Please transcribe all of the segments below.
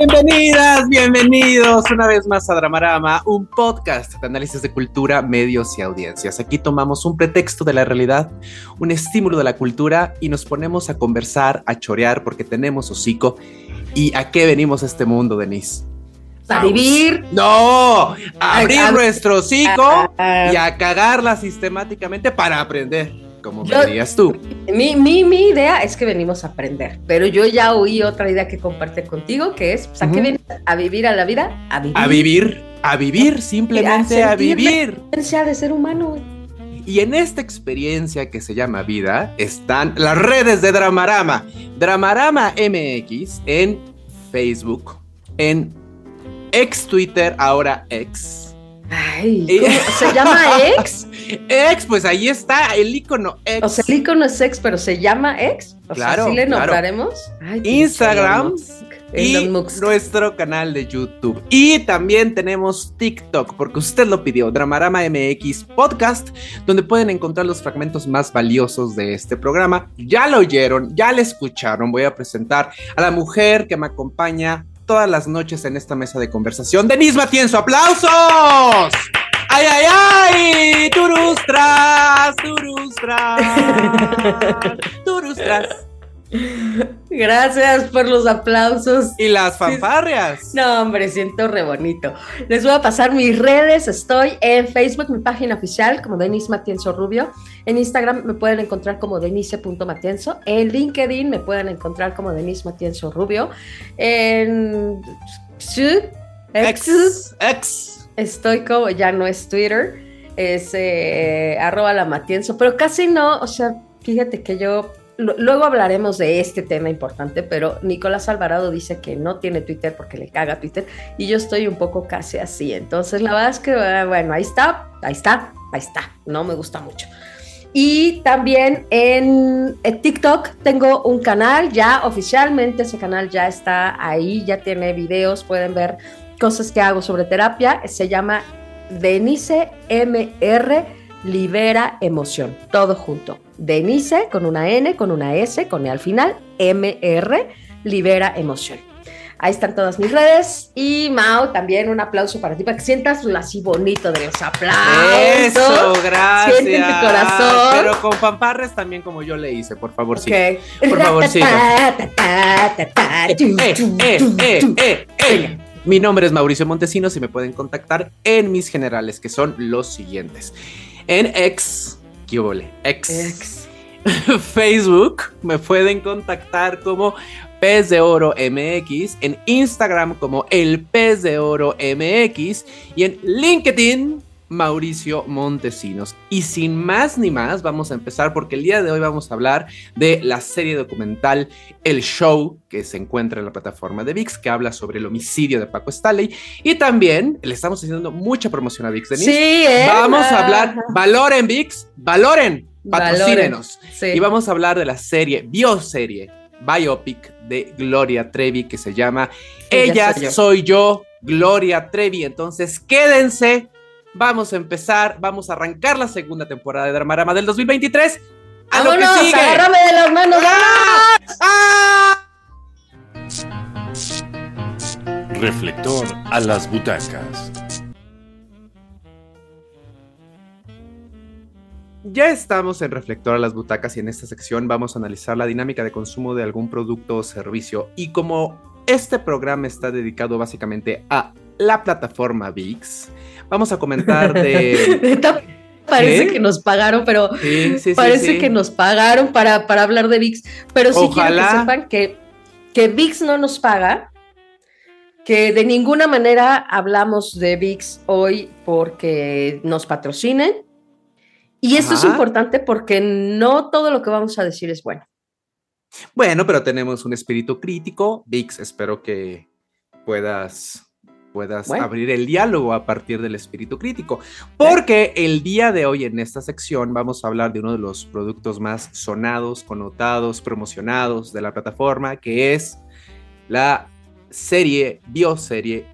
Bienvenidas, bienvenidos una vez más a Dramarama, un podcast de análisis de cultura, medios y audiencias. Aquí tomamos un pretexto de la realidad, un estímulo de la cultura y nos ponemos a conversar, a chorear porque tenemos hocico. ¿Y a qué venimos a este mundo, Denise? A vivir. No, a abrir nuestro hocico y a cagarla sistemáticamente para aprender como dirías tú. Mi, mi, mi, idea es que venimos a aprender, pero yo ya oí otra idea que compartí contigo, que es, pues, ¿a qué vienes? ¿A vivir a la vida? A vivir. A vivir, a vivir, simplemente a, vivir. La experiencia de ser humano, Y en esta experiencia que se llama vida están las redes de Dramarama. Dramarama MX en Facebook, en ex Twitter, ahora ex Ay, ¿se llama ex? Ex, pues ahí está, el icono ex. O sea, el icono es ex, pero se llama ex. O claro. Sea, ¿sí le nombraremos? Instagram y nuestro canal de YouTube. Y también tenemos TikTok, porque usted lo pidió, Dramarama MX Podcast, donde pueden encontrar los fragmentos más valiosos de este programa. Ya lo oyeron, ya le escucharon. Voy a presentar a la mujer que me acompaña todas las noches en esta mesa de conversación. Denise Matienzo, aplausos. ¡Ay, ay, ay! ¡Turustras! ¡Turustras! ¡Turustras! Gracias por los aplausos. Y las fanfarrias. No, hombre, siento re bonito. Les voy a pasar mis redes. Estoy en Facebook, mi página oficial, como Denise Matienzo Rubio. En Instagram me pueden encontrar como denise.matienzo. En LinkedIn me pueden encontrar como Denise Matienzo Rubio. En X, X. Estoy como, ya no es Twitter, es eh, arroba la Matienzo, pero casi no, o sea, fíjate que yo luego hablaremos de este tema importante, pero Nicolás Alvarado dice que no tiene Twitter porque le caga Twitter y yo estoy un poco casi así. Entonces, la verdad es que, ah, bueno, ahí está, ahí está, ahí está. No me gusta mucho. Y también en, TikTok tengo un canal, ya oficialmente ese canal ya está ahí, ya tiene videos, pueden ver cosas que hago sobre terapia. Se llama Denise MR Libera Emoción, todo junto. Denise con una N, con una S, con E al final, MR, libera emoción. Ahí están todas mis redes. Y Mao, también un aplauso para ti, para que sientas así bonito de los aplausos. Eso, gracias. Siente tu corazón. Pero con fanfarres también como yo le hice, por favor, sí. Por favor, sí. Mi nombre es Mauricio Montesinos y me pueden contactar en mis generales, que son los siguientes. En X. Ex. Facebook me pueden contactar como Pez de Oro MX, en Instagram como El Pez de Oro MX y en LinkedIn Mauricio Montesinos. Y sin más ni más, vamos a empezar porque el día de hoy vamos a hablar de la serie documental El Show, que se encuentra en la plataforma de VIX, que habla sobre el homicidio de Paco Staley. Y también le estamos haciendo mucha promoción a VIX, Denise. Sí, ¿eh? Vamos a hablar, valoren VIX, valoren, patrocínenos. Y vamos a hablar de la serie, bioserie, biopic de Gloria Trevi, que se llama Ella, soy yo, Gloria Trevi. Entonces, quédense Vamos a empezar, vamos a arrancar la segunda temporada de Dramarama del 2023. ¡A lo que sigue! ¡Agárrame de las manos! ¡Ah! ¡Ah! Reflector a las butacas. Ya estamos en Reflector a las butacas y en esta sección vamos a analizar la dinámica de consumo de algún producto o servicio. Y como este programa está dedicado básicamente a la plataforma VIX, vamos a comentar de... Parece que nos pagaron, pero parece que nos pagaron para, para, hablar de VIX. Pero sí quiero que sepan que, que VIX no nos paga, que de ninguna manera hablamos de VIX hoy porque nos patrocinen. Y esto es importante porque no todo lo que vamos a decir es bueno. Bueno, pero tenemos un espíritu crítico. VIX, espero que puedas puedas abrir el diálogo a partir del espíritu crítico. Porque el día de hoy en esta sección vamos a hablar de uno de los productos más sonados, connotados, promocionados de la plataforma, que es la serie, bioserie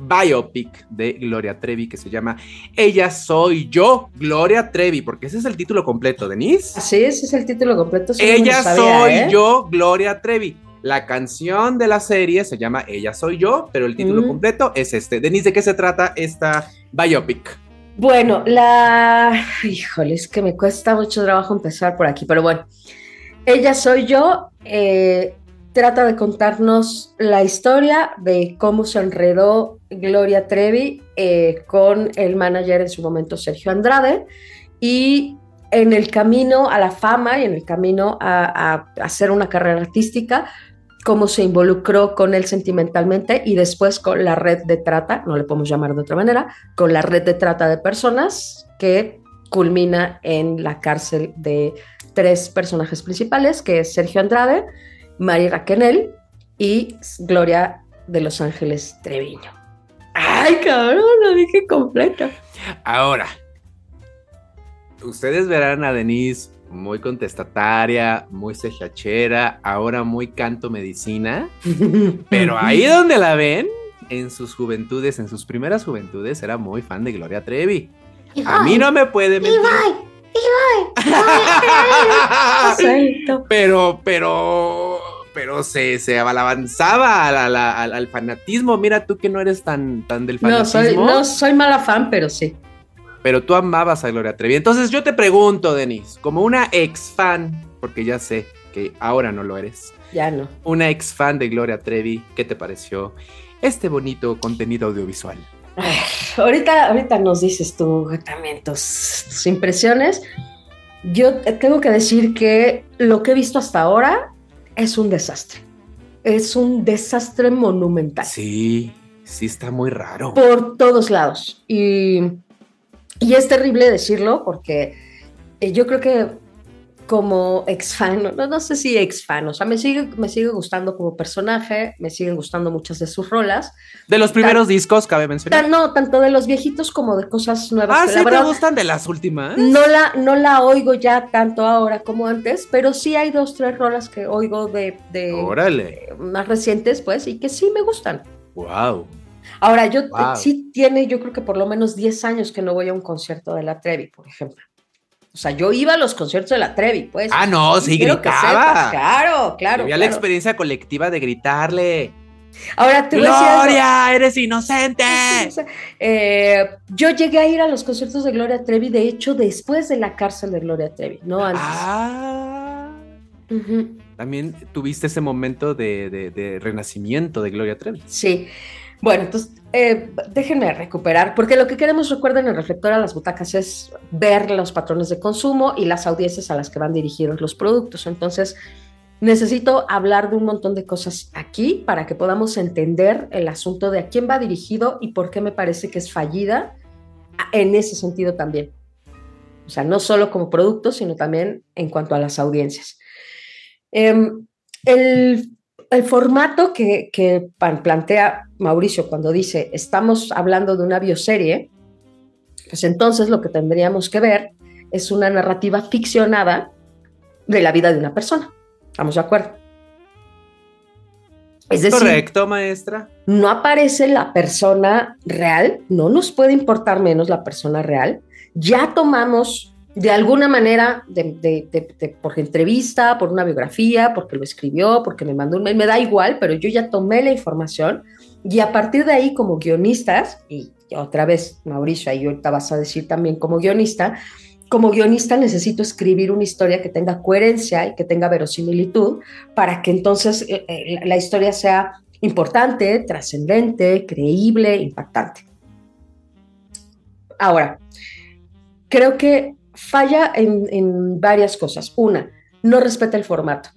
biopic de Gloria Trevi que se llama Ella soy yo, Gloria Trevi, porque ese es el título completo, Denise. Sí, ese es el título completo. Ella soy ¿eh? yo, Gloria Trevi. La canción de la serie se llama Ella soy yo, pero el título completo es este. Denise, ¿de qué se trata esta biopic? Bueno, la... Híjole, es que me cuesta mucho trabajo empezar por aquí, pero bueno. Ella soy yo, eh, trata de contarnos la historia de cómo se enredó Gloria Trevi eh, con el manager en su momento Sergio Andrade y en el camino a la fama y en el camino a, hacer una carrera artística, cómo se involucró con él sentimentalmente y después con la red de trata, no le podemos llamar de otra manera, con la red de trata de personas que culmina en la cárcel de tres personajes principales, que es Sergio Andrade, Mari Raquenel y Gloria de Los Ángeles Treviño. Ay, cabrón, lo dije completo. Ahora, ustedes verán a Denise muy contestataria, muy cejachera, ahora muy canto medicina, pero ahí donde la ven, en sus juventudes, en sus primeras juventudes, era muy fan de Gloria Trevi. a mí no me puede mentir. pero, pero, pero se, se avanzaba al, fanatismo. Mira tú que no eres tan, tan del fanatismo. No soy, no soy mala fan, pero sí. Pero tú amabas a Gloria Trevi. Entonces yo te pregunto, Denise, como una ex fan, porque ya sé que ahora no lo eres. Ya no. Una ex fan de Gloria Trevi, ¿qué te pareció este bonito contenido audiovisual? ahorita, ahorita nos dices tú también tus, impresiones. Yo tengo que decir que lo que he visto hasta ahora es un desastre. Es un desastre monumental. Sí, sí está muy raro. Por todos lados. Y, y es terrible decirlo porque eh, yo creo que como ex fan, no, no, sé si ex fan, o sea, me sigue, me sigue gustando como personaje, me siguen gustando muchas de sus rolas. De los primeros discos, cabe mencionar. no, tanto de los viejitos como de cosas nuevas. Ah, sí, te gustan de las últimas. No la, no la oigo ya tanto ahora como antes, pero sí hay dos, tres rolas que oigo de, de, más recientes, pues, y que sí me gustan. Wow. Ahora, yo sí tiene, yo creo que por lo menos 10 años que no voy a un concierto de la Trevi, por ejemplo. O sea, yo iba a los conciertos de la Trevi, pues. Ah, no, sí, gritaba. claro, claro. Había la experiencia colectiva de gritarle. Ahora te Gloria, eres inocente. Eh, yo llegué a ir a los conciertos de Gloria Trevi, de hecho, después de la cárcel de Gloria Trevi, no antes. Ah. También tuviste ese momento de renacimiento de Gloria Trevi. Sí. Bueno, entonces eh, déjenme recuperar, porque lo que queremos, recuerden, en Reflector a las butacas es ver los patrones de consumo y las audiencias a las que van dirigidos los productos. Entonces, necesito hablar de un montón de cosas aquí para que podamos entender el asunto de a quién va dirigido y por qué me parece que es fallida en ese sentido también. O sea, no solo como producto, sino también en cuanto a las audiencias. Em, el el formato que, plantea Mauricio cuando dice estamos hablando de una bioserie, pues entonces lo que tendríamos que ver es una narrativa ficcionada de la vida de una persona. ¿Estamos de acuerdo? Es decir, Correcto, maestra. No aparece la persona real, no nos puede importar menos la persona real. Ya tomamos de alguna manera, por entrevista, por una biografía, porque lo escribió, porque me mandó un mail, me da igual, pero yo ya tomé la información y a partir de ahí como guionistas, y otra vez Mauricio, ahí ahorita vas a decir también como guionista, como guionista necesito escribir una historia que tenga coherencia y que tenga verosimilitud para que entonces eh, eh, la historia sea importante, trascendente, creíble, impactante. Ahora, creo que falla en, varias cosas. Una, no respeta el formato.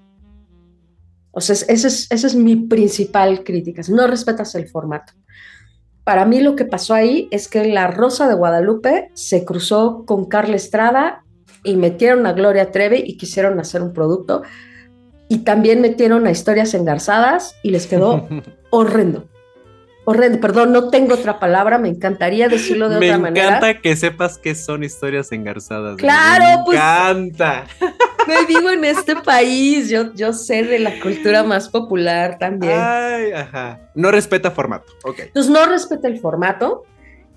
O sea, esa es, es mi principal crítica, no respetas el formato. Para mí lo que pasó ahí es que La Rosa de Guadalupe se cruzó con Carla Estrada y metieron a Gloria Trevi y quisieron hacer un producto. Y también metieron a historias engarzadas y les quedó horrendo. Horrendo, perdón, no tengo otra palabra, me encantaría decirlo de otra manera. Me encanta que sepas que son historias engarzadas. Claro, pues. Me encanta. Me vivo en este país, yo, yo sé de la cultura más popular también. Ay, ajá. No respeta formato, ok. Entonces no respeta el formato.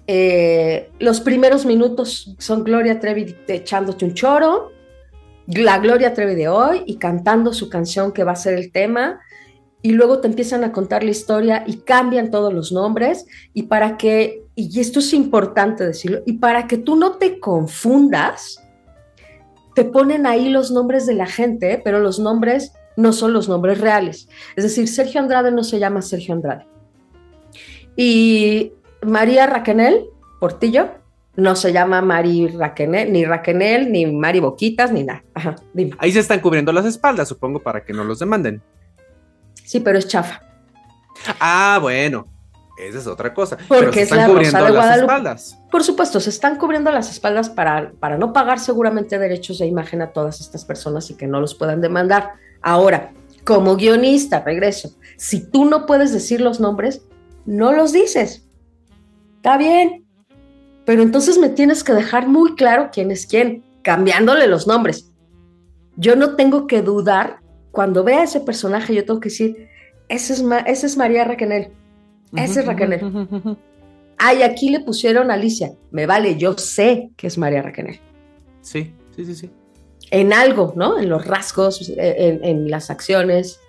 Eh, los primeros minutos son Gloria Trevi echándote un choro, la Gloria Trevi de hoy y cantando su canción que va a ser el tema y luego te empiezan a contar la historia y cambian todos los nombres y para que, y esto es importante decirlo, y para que tú no te confundas, te ponen ahí los nombres de la gente, pero los nombres no son los nombres reales. Es decir, Sergio Andrade no se llama Sergio Andrade. Y María Raquenel Portillo no se llama Mari Raquenel, ni Raquenel, ni Mari Boquitas, ni nada. Ahí se están cubriendo las espaldas, supongo, para que no los demanden. Sí, pero es chafa. Ah, bueno. Esa es otra cosa. Porque se están cubriendo las espaldas. Por supuesto, se están cubriendo las espaldas para, para no pagar seguramente derechos de imagen a todas estas personas y que no los puedan demandar. Ahora, como guionista, regreso, si tú no puedes decir los nombres, no los dices. Está bien. Pero entonces me tienes que dejar muy claro quién es quién, cambiándole los nombres. Yo no tengo que dudar cuando vea ese personaje, yo tengo que decir, ese es, es María Raquenel, ese es Raquenel. Ay, aquí le pusieron Alicia. Me vale, yo sé que es María Raquenel. Sí, sí, sí, sí. En algo, ¿no? En los rasgos, en, en las acciones.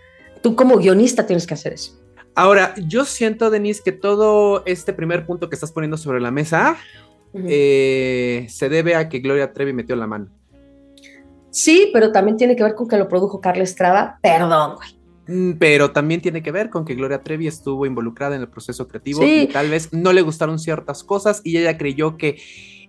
Tú como guionista tienes que hacer eso. Ahora, yo siento, Denise, que todo este primer punto que estás poniendo sobre la mesa eh, se debe a que Gloria Trevi metió la mano. Sí, pero también tiene que ver con que lo produjo Carla Estrada. Perdón, güey. Mm, pero también tiene que ver con que Gloria Trevi estuvo involucrada en el proceso creativo y tal vez no le gustaron ciertas cosas y ella creyó que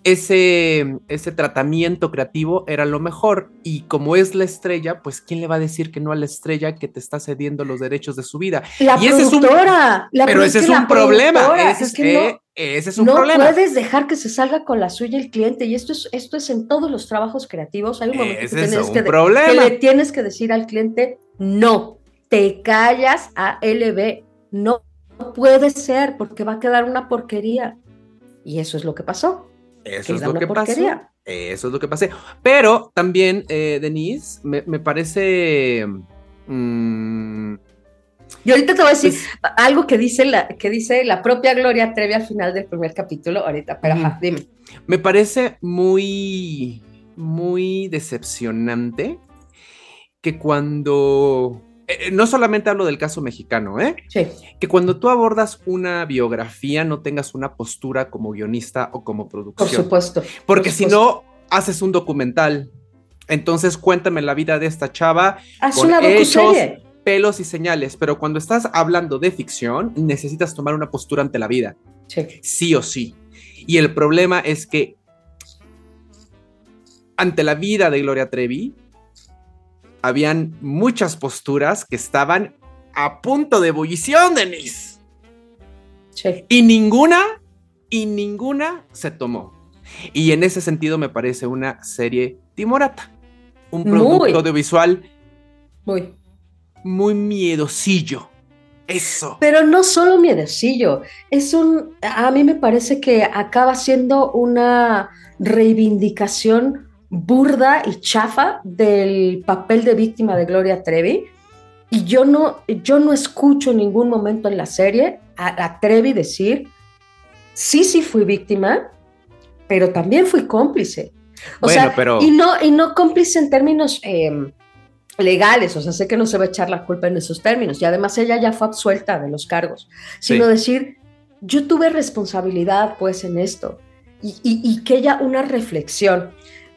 ese, ese tratamiento creativo era lo mejor. Y como es la estrella, pues ¿quién le va a decir que no a la estrella que te está cediendo los derechos de su vida? La y productora. es un, pero ese es un problema. Ese es, que ese es un problema. No puedes dejar que se salga con la suya el cliente. Y esto es, esto es en todos los trabajos creativos. Hay un momento que, tienes que, que le tienes que decir al cliente, no, te callas a LB. No, no puede ser porque va a quedar una porquería. Y eso es lo que pasó. Eso es lo que pasó. Eso es lo que pasé. Pero también, eh, Denise, me, parece. Mm, y ahorita te voy a decir pues algo que dice, la, que dice la propia Gloria Trevi al final del primer capítulo. Ahorita, pero ajá, dime. Me parece muy, muy decepcionante que cuando eh, no solamente hablo del caso mexicano, ¿eh? Sí. Que cuando tú abordas una biografía no tengas una postura como guionista o como producción. Por supuesto. Porque si no, haces un documental. Entonces cuéntame la vida de esta chava. Haz con una hechos, pelos y señales. Pero cuando estás hablando de ficción, necesitas tomar una postura ante la vida. Sí. Sí o sí. Y el problema es que ante la vida de Gloria Trevi, habían muchas posturas que estaban a punto de ebullición, Denise. Sí. Y ninguna, y ninguna se tomó. Y en ese sentido me parece una serie timorata. Un producto audiovisual muy, muy miedosillo. Eso. Pero no solo miedosillo, es un, a mí me parece que acaba siendo una reivindicación burda y chafa del papel de víctima de Gloria Trevi. Y yo no, yo no escucho en ningún momento en la serie a, Trevi decir, sí, sí fui víctima, pero también fui cómplice. O sea, pero... y, no, y no cómplice en términos em, legales, o sea, sé que no se va a echar la culpa en esos términos, y además ella ya fue absuelta de los cargos, sino decir, yo tuve responsabilidad pues en esto, y, y que ella una reflexión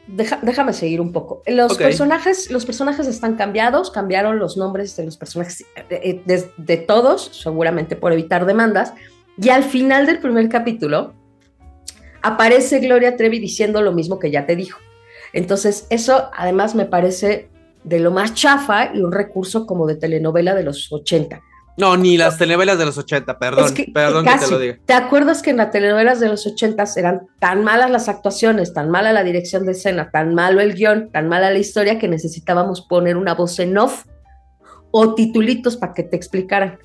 déjame seguir un poco. Los, personajes, los personajes están cambiados, cambiaron los nombres de los personajes eh, eh, de, todos, seguramente por evitar demandas. Y al final del primer capítulo aparece Gloria Trevi diciendo lo mismo que ya te dijo. Entonces, eso además me parece de lo más chafa y un recurso como de telenovela de los 80. No, ni las telenovelas de los 80, perdón, perdón que te lo diga. ¿Te acuerdas que en las telenovelas de los 80 eran tan malas las actuaciones, tan mala la dirección de escena, tan malo el guion, tan mala la historia que necesitábamos poner una voz en off o titulitos para que te explicaran?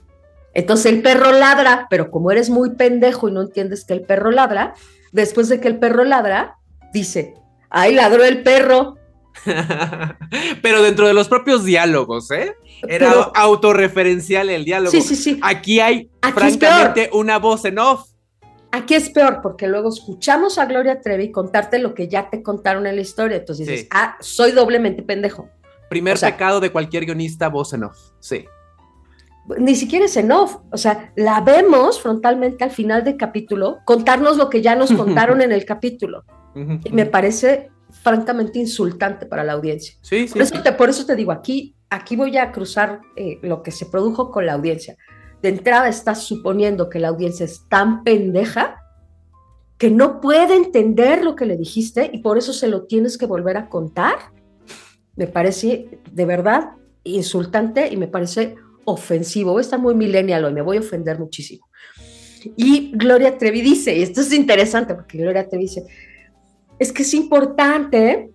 Entonces el perro ladra, pero como eres muy pendejo y no entiendes que el perro ladra, después de que el perro ladra, dice, ¡ay, ladró el perro! pero dentro de los propios diálogos, ¿eh? Era autorreferencial el diálogo. Sí, sí, sí. Aquí hay, francamente, una voz en off. Aquí es peor porque luego escuchamos a Gloria Trevi contarte lo que ya te contaron en la historia. Entonces dices, ah, soy doblemente pendejo. Primer pecado de cualquier guionista, voz en off. Sí. Ni siquiera es en off. O sea, la vemos frontalmente al final del capítulo contarnos lo que ya nos contaron en el capítulo. Y me parece francamente insultante para la audiencia. Sí, sí, por, eso Te, por eso te digo, aquí, aquí voy a cruzar eh, lo que se produjo con la audiencia de entrada estás suponiendo que la audiencia es tan pendeja que no puede entender lo que le dijiste y por eso se lo tienes que volver a contar. Me parece de verdad insultante y me parece ofensivo. Voy a estar muy millennial hoy, me voy a ofender muchísimo. Y Gloria Trevi dice, y esto es interesante porque Gloria Trevi dice, es que es importante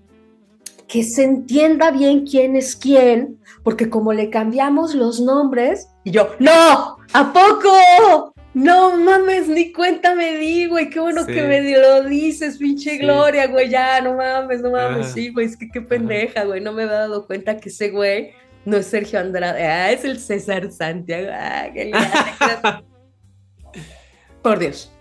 que se entienda bien quién es quién, porque como le cambiamos los nombres, y yo, no, ¿a poco? No mames, ni cuenta me di, güey, qué bueno que me lo dices, pinche Gloria, güey, ya, no mames, no mames, sí, güey, es que qué pendeja, güey, no me he dado cuenta que ese güey no es Sergio Andrade, ah, es el César Santiago, ah, qué Por Dios.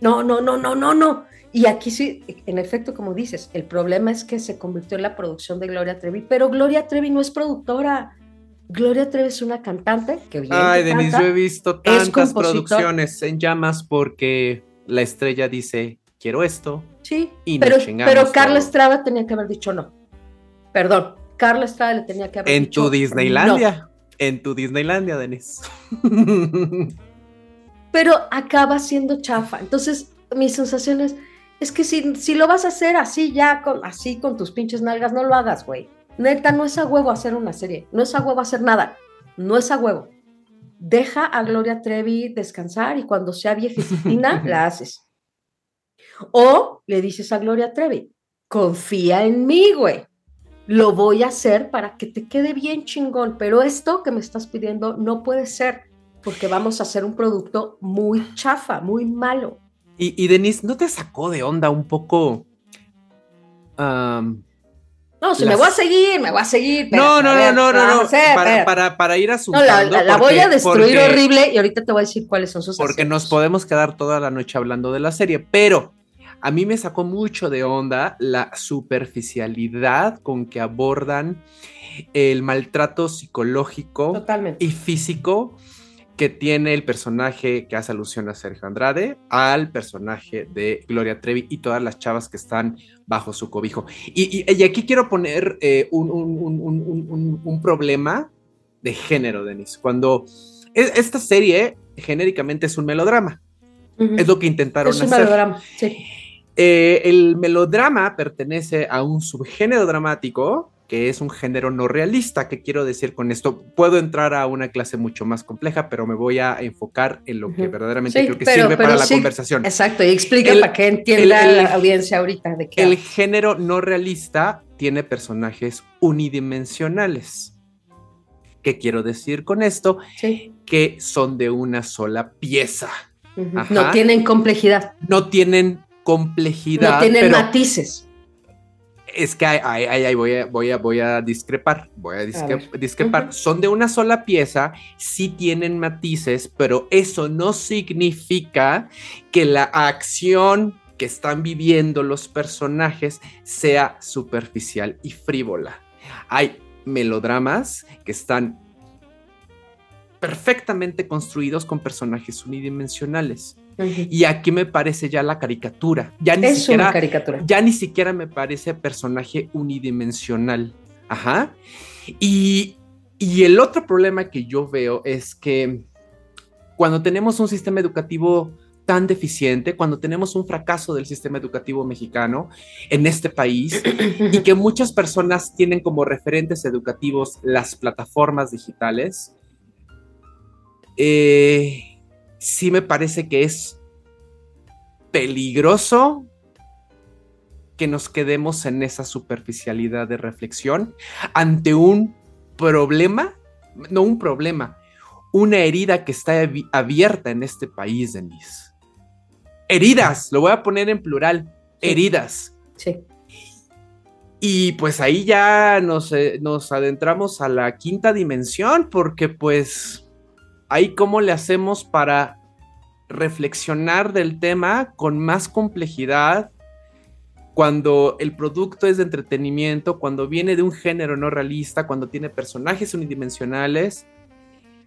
No, no, no, no, no, no. Y aquí sí, en efecto, como dices, el problema es que se convirtió en la producción de Gloria Trevi, pero Gloria Trevi no es productora. Gloria Trevi es una cantante que bien Ay, Denise, yo he visto tantas producciones en llamas porque la estrella dice, quiero esto. Sí, y pero, pero Carla Estrada tenía que haber dicho no. Perdón, Carla Estrada le tenía que haber en dicho En tu Disneylandia. En tu Disneylandia, Denise. pero acaba siendo chafa. Entonces, mi sensación es es que si, si lo vas a hacer así ya, con, así con tus pinches nalgas, no lo hagas, güey. Neta, no es a huevo hacer una serie, no es a huevo hacer nada, no es a huevo. Deja a Gloria Trevi descansar y cuando sea viejecina la haces. O le dices a Gloria Trevi, confía en mí, güey. Lo voy a hacer para que te quede bien chingón, pero esto que me estás pidiendo no puede ser, porque vamos a hacer un producto muy chafa, muy malo. Y, Denise, ¿no te sacó de onda un poco? no, si me voy a seguir, me voy a seguir. no, no, no, no, no, no, para, para, ir a su. No, la, voy a destruir horrible y ahorita te voy a decir cuáles son sus. Porque nos podemos quedar toda la noche hablando de la serie, pero a mí me sacó mucho de onda la superficialidad con que abordan el maltrato psicológico y físico que tiene el personaje que hace alusión a Sergio Andrade al personaje de Gloria Trevi y todas las chavas que están bajo su cobijo. Y, aquí quiero poner eh, un, problema de género, Denis. Cuando e, esta serie genéricamente es un melodrama. Es lo que intentaron es un Melodrama, sí. Eh, el melodrama pertenece a un subgénero dramático que es un género no realista. ¿Qué quiero decir con esto? Puedo entrar a una clase mucho más compleja, pero me voy a enfocar en lo que verdaderamente creo que sirve para la conversación. Exacto, y explica para que entienda la audiencia ahorita de qué. El género no realista tiene personajes unidimensionales. ¿Qué quiero decir con esto? Que son de una sola pieza. No tienen complejidad. No tienen complejidad. No tienen matices es que ahí, voy, a, voy, a, voy a discrepar, voy a, discrepar. Son de una sola pieza, sí tienen matices, pero eso no significa que la acción que están viviendo los personajes sea superficial y frívola. Hay melodramas que están perfectamente construidos con personajes unidimensionales. Y aquí me parece ya la caricatura. Ya ni siquiera, caricatura. Ya ni siquiera me parece personaje unidimensional. Ajá. Y, y el otro problema que yo veo es que cuando tenemos un sistema educativo tan deficiente, cuando tenemos un fracaso del sistema educativo mexicano en este país y que muchas personas tienen como referentes educativos las plataformas digitales, eh, sí me parece que es peligroso que nos quedemos en esa superficialidad de reflexión ante un problema, no un problema, una herida que está abierta en este país, Denise. Heridas, lo voy a poner en plural, heridas. Sí. Y pues ahí ya nos, eh, nos adentramos a la quinta dimensión, porque pues ahí cómo le hacemos para reflexionar del tema con más complejidad cuando el producto es de entretenimiento, cuando viene de un género no realista, cuando tiene personajes unidimensionales.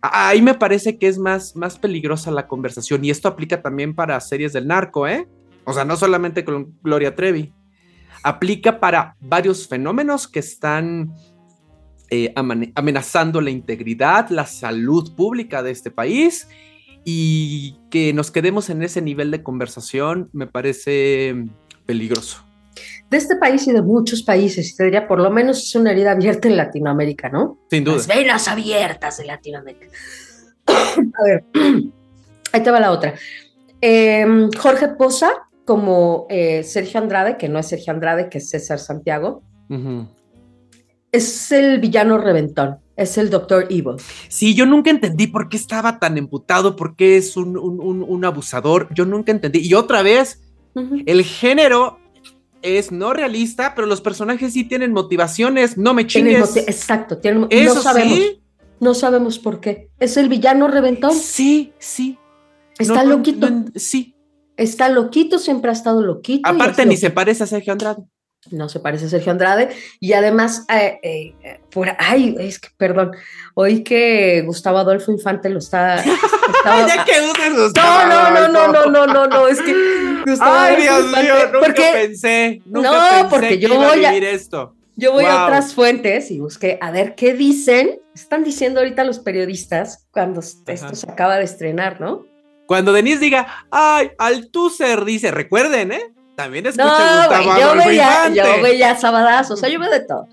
Ahí me parece que es más, más peligrosa la conversación y esto aplica también para series del narco, ¿eh? O sea, no solamente con Gloria Trevi. Aplica para varios fenómenos que están eh, amenazando la integridad, la salud pública de este país y que nos quedemos en ese nivel de conversación me parece peligroso. De este país y de muchos países, y te diría, por lo menos es una herida abierta en Latinoamérica, ¿no? Sin duda. Las venas abiertas de Latinoamérica. A ver, ahí te va la otra. Em, Jorge Poza, como eh, Sergio Andrade, que no es Sergio Andrade, que es César Santiago, es el villano reventón. Es el Doctor Evil. Sí, yo nunca entendí por qué estaba tan emputado, por qué es un, abusador. Yo nunca entendí. Y otra vez, el género es no realista, pero los personajes sí tienen motivaciones. No me chingues. exacto, tienen, no sabemos. No sabemos por qué. ¿Es el villano reventón? Sí, sí. Está loquito. sí. Está loquito, siempre ha estado loquito. Aparte, ni se parece a Sergio Andrade no se parece a Sergio Andrade, y además, eh, eh, por ay, es que, perdón, oí que Gustavo Adolfo Infante lo está... ya que Gustavo no, no, no, no, no, no, no, es que Gustavo Ay, Dios mío, nunca porque, pensé, nunca no, pensé porque yo voy a, vivir esto. Yo voy a otras fuentes y busqué a ver qué dicen, están diciendo ahorita los periodistas cuando esto se acaba de estrenar, ¿no? Cuando Denise diga, ay, Althusser dice, recuerden, ¿eh? También escucha no, Gustavo yo veía, Yo veía Sabadazo, o sea, yo veo de todo.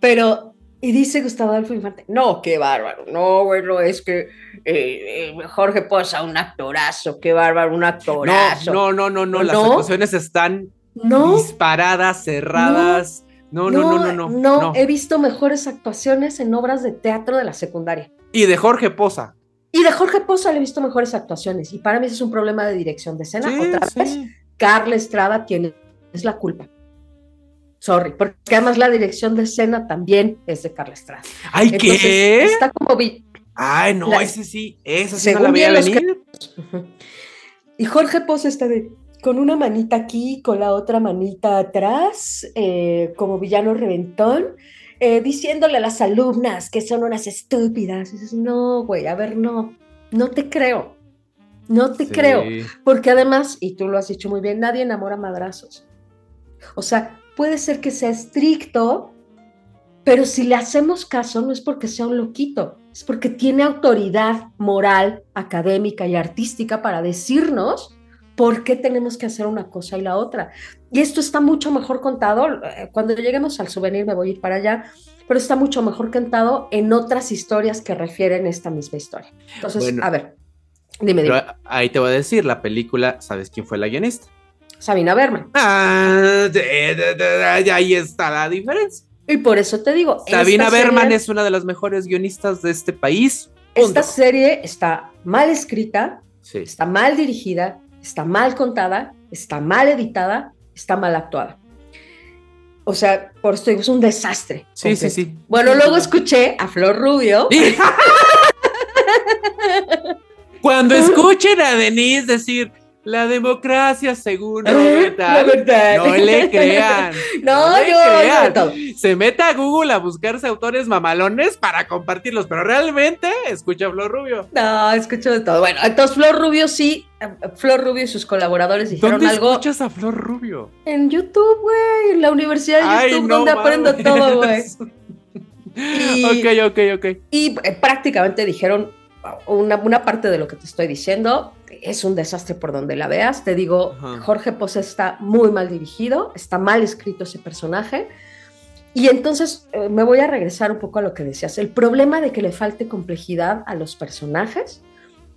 Pero, y dice Gustavo Adolfo Infante, no, qué bárbaro, no, bueno, es que eh, eh, Jorge Poza, un actorazo, qué bárbaro, un actorazo. No, no, no, no, las actuaciones están disparadas, cerradas. No, no, no, no, no, no. No, he visto mejores actuaciones en obras de teatro de la secundaria. Y de Jorge Poza. Y de Jorge Poza le he visto mejores actuaciones. Y para mí ese es un problema de dirección de escena. Otra vez, Carla Estrada tiene es la culpa. Sorry, porque además la dirección de escena también es de Carla Estrada. ¡Ay, qué! Está como. Ay, no, ese sí, esa sí no la veía venir. Y Jorge Pos está de con una manita aquí, con la otra manita atrás, eh, como villano reventón, eh, diciéndole a las alumnas que son unas estúpidas. Y dices, no, güey, a ver, no, no te creo. No te creo, porque además, y tú lo has dicho muy bien, nadie enamora madrazos. O sea, puede ser que sea estricto, pero si le hacemos caso no es porque sea un loquito, es porque tiene autoridad moral, académica y artística para decirnos por qué tenemos que hacer una cosa y la otra. Y esto está mucho mejor contado, eh, cuando lleguemos al souvenir me voy a ir para allá, pero está mucho mejor contado en otras historias que refieren esta misma historia. Entonces, a ver, Dime, dime. ahí te voy a decir, la película, ¿sabes quién fue la guionista? Sabina Berman. Ah, ahí está la diferencia. Y por eso te digo. Sabina Berman es una de las mejores guionistas de este país. Esta serie está mal escrita, está mal dirigida, está mal contada, está mal editada, está mal actuada. O sea, por esto digo, es un desastre. Sí, sí, sí. Bueno, luego escuché a Flor Rubio. Cuando escuchen a Denise decir la democracia según la verdad, no le crean. No, yo crean. Se meta a Google a buscarse autores mamalones para compartirlos, pero realmente escucha a Flor Rubio. No, escucho de todo. Bueno, entonces Flor Rubio sí, Flor Rubio y sus colaboradores dijeron ¿Dónde algo. escuchas a Flor Rubio? En YouTube, güey, en la Universidad de YouTube, donde aprendo todo, güey. ok, ok, ok. Y eh, prácticamente dijeron una, parte de lo que te estoy diciendo es un desastre por donde la veas. Te digo, Jorge Pose está muy mal dirigido, está mal escrito ese personaje. Y entonces eh, me voy a regresar un poco a lo que decías. El problema de que le falte complejidad a los personajes,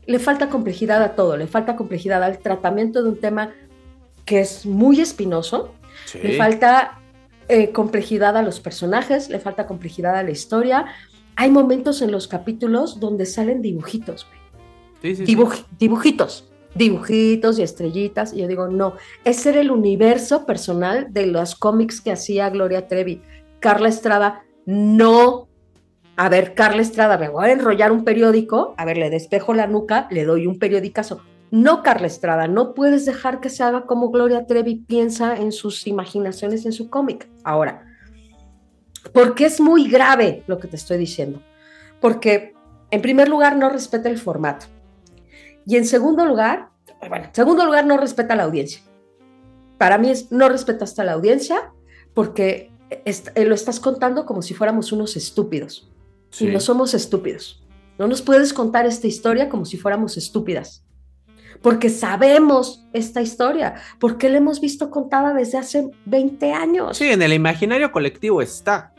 le falta complejidad a todo, le falta complejidad al tratamiento de un tema que es muy espinoso, le falta eh, complejidad a los personajes, le falta complejidad a la historia, hay momentos en los capítulos donde salen dibujitos, güey. Sí, sí, Dibujitos, dibujitos y estrellitas. Y yo digo, no, ese era el universo personal de los cómics que hacía Gloria Trevi. Carla Estrada, no. A ver, Carla Estrada, me voy a enrollar un periódico, a ver, le despejo la nuca, le doy un periodicazo. No, Carla Estrada, no puedes dejar que se haga como Gloria Trevi piensa en sus imaginaciones en su cómic. Ahora, porque es muy grave lo que te estoy diciendo. Porque, en primer lugar, no respeta el formato. Y en segundo lugar, bueno, en segundo lugar, no respeta la audiencia. Para mí es no respetaste a la audiencia porque eh, lo estás contando como si fuéramos unos estúpidos. Y no somos estúpidos. No nos puedes contar esta historia como si fuéramos estúpidas. Porque sabemos esta historia, porque la hemos visto contada desde hace 20 años. Sí, en el imaginario colectivo está.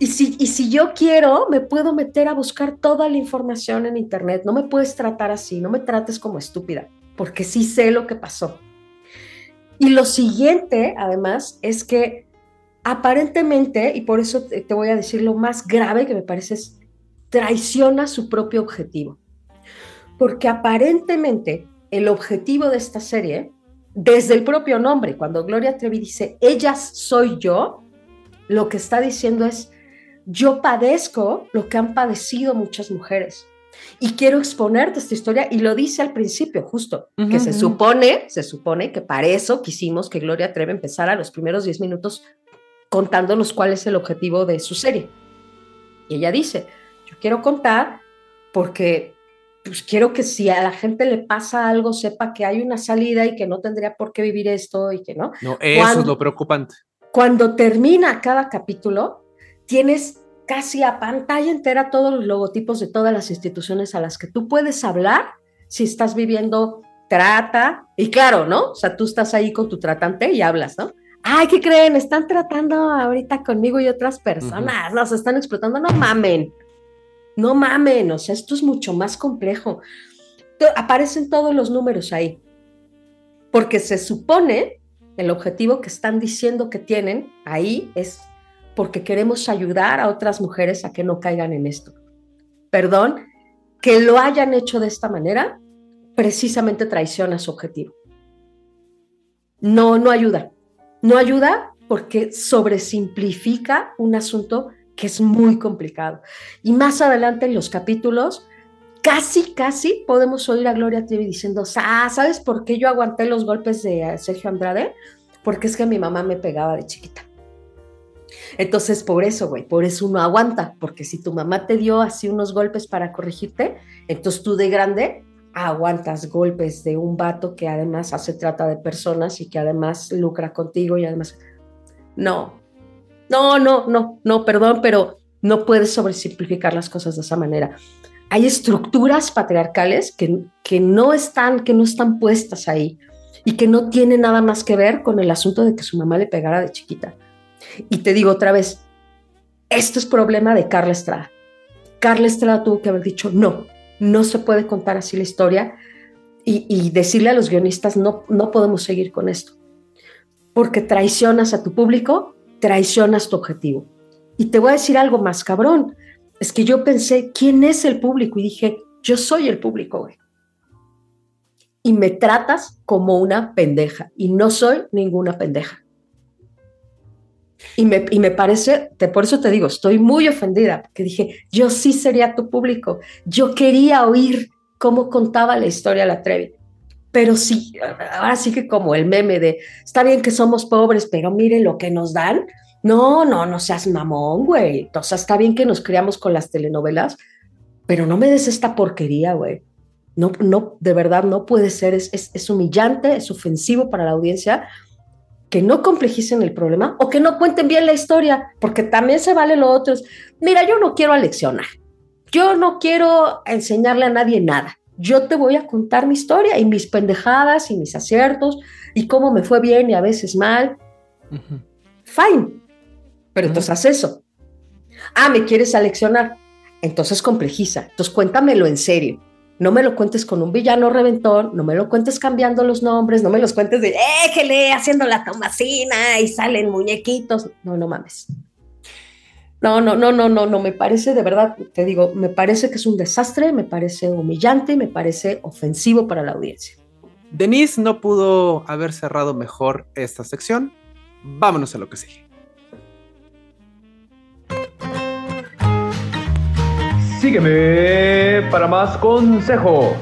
Y si, y si yo quiero, me puedo meter a buscar toda la información en Internet. No me puedes tratar así, no me trates como estúpida, porque sí sé lo que pasó. Y lo siguiente, además, es que aparentemente, y por eso te voy a decir lo más grave que me parece es, traiciona su propio objetivo. Porque aparentemente el objetivo de esta serie, desde el propio nombre, cuando Gloria Trevi dice, ellas soy yo, lo que está diciendo es, yo padezco lo que han padecido muchas mujeres. Y quiero exponerte esta historia y lo dice al principio, justo, que se supone, se supone que para eso quisimos que Gloria Trevi empezara los primeros 10 minutos contándonos cuál es el objetivo de su serie. Y ella dice, yo quiero contar porque pues quiero que si a la gente le pasa algo sepa que hay una salida y que no tendría por qué vivir esto y que no. No, eso es lo preocupante. Cuando termina cada capítulo, tienes casi a pantalla entera todos los logotipos de todas las instituciones a las que tú puedes hablar si estás viviendo trata. Y claro, ¿no? O sea, tú estás ahí con tu tratante y hablas, ¿no? Ay, ¿qué creen? Están tratando ahorita conmigo y otras personas, nos están explotando, no mamen, no mamen, o sea, esto es mucho más complejo. Aparecen todos los números ahí, porque se supone el objetivo que están diciendo que tienen ahí es porque queremos ayudar a otras mujeres a que no caigan en esto. Perdón, que lo hayan hecho de esta manera precisamente traiciona su objetivo. No, no ayuda. No ayuda porque sobresimplifica un asunto que es muy complicado. Y más adelante en los capítulos, casi, casi podemos oír a Gloria Trevi diciendo, ah, ¿sabes por qué yo aguanté los golpes de Sergio Andrade? Porque es que mi mamá me pegaba de chiquita. Entonces, por eso, güey, por eso uno aguanta, porque si tu mamá te dio así unos golpes para corregirte, entonces tú de grande aguantas golpes de un vato que además hace trata de personas y que además lucra contigo y además... No, no, no, no, no, perdón, pero no puedes sobresimplificar las cosas de esa manera. Hay estructuras patriarcales que, que, no están, que no están puestas ahí y que no tienen nada más que ver con el asunto de que su mamá le pegara de chiquita. Y te digo otra vez, esto es problema de Carla Estrada. Carla Estrada tuvo que haber dicho, no, no se puede contar así la historia y, decirle a los guionistas, no, no podemos seguir con esto, porque traicionas a tu público, traicionas tu objetivo. Y te voy a decir algo más cabrón, es que yo pensé, ¿quién es el público? Y dije, yo soy el público, güey. Y me tratas como una pendeja, y no soy ninguna pendeja. Y me, y me parece, te, por eso te digo, estoy muy ofendida, porque dije, yo sí sería tu público, yo quería oír cómo contaba la historia la Trevi. Pero sí, ahora sí que como el meme de, está bien que somos pobres, pero mire lo que nos dan. No, no, no seas mamón, güey. O sea, está bien que nos criamos con las telenovelas, pero no me des esta porquería, güey. No, no, de verdad no puede ser, es, es, es humillante, es ofensivo para la audiencia que no complejicen el problema o que no cuenten bien la historia, porque también se vale lo otro. Mira, yo no quiero aleccionar, yo no quiero enseñarle a nadie nada. Yo te voy a contar mi historia y mis pendejadas y mis aciertos y cómo me fue bien y a veces mal. Fine. Pero entonces haz eso. Ah, me quieres aleccionar. Entonces complejiza. Entonces cuéntamelo en serio. No me lo cuentes con un villano reventón, no me lo cuentes cambiando los nombres, no me los cuentes de, éjele, haciendo la tomasina y salen muñequitos. No, no mames. No, no, no, no, no, no, me parece de verdad, te digo, me parece que es un desastre, me parece humillante, me parece ofensivo para la audiencia. Denise no pudo haber cerrado mejor esta sección. Vámonos a lo que sigue. Sígueme para más consejo.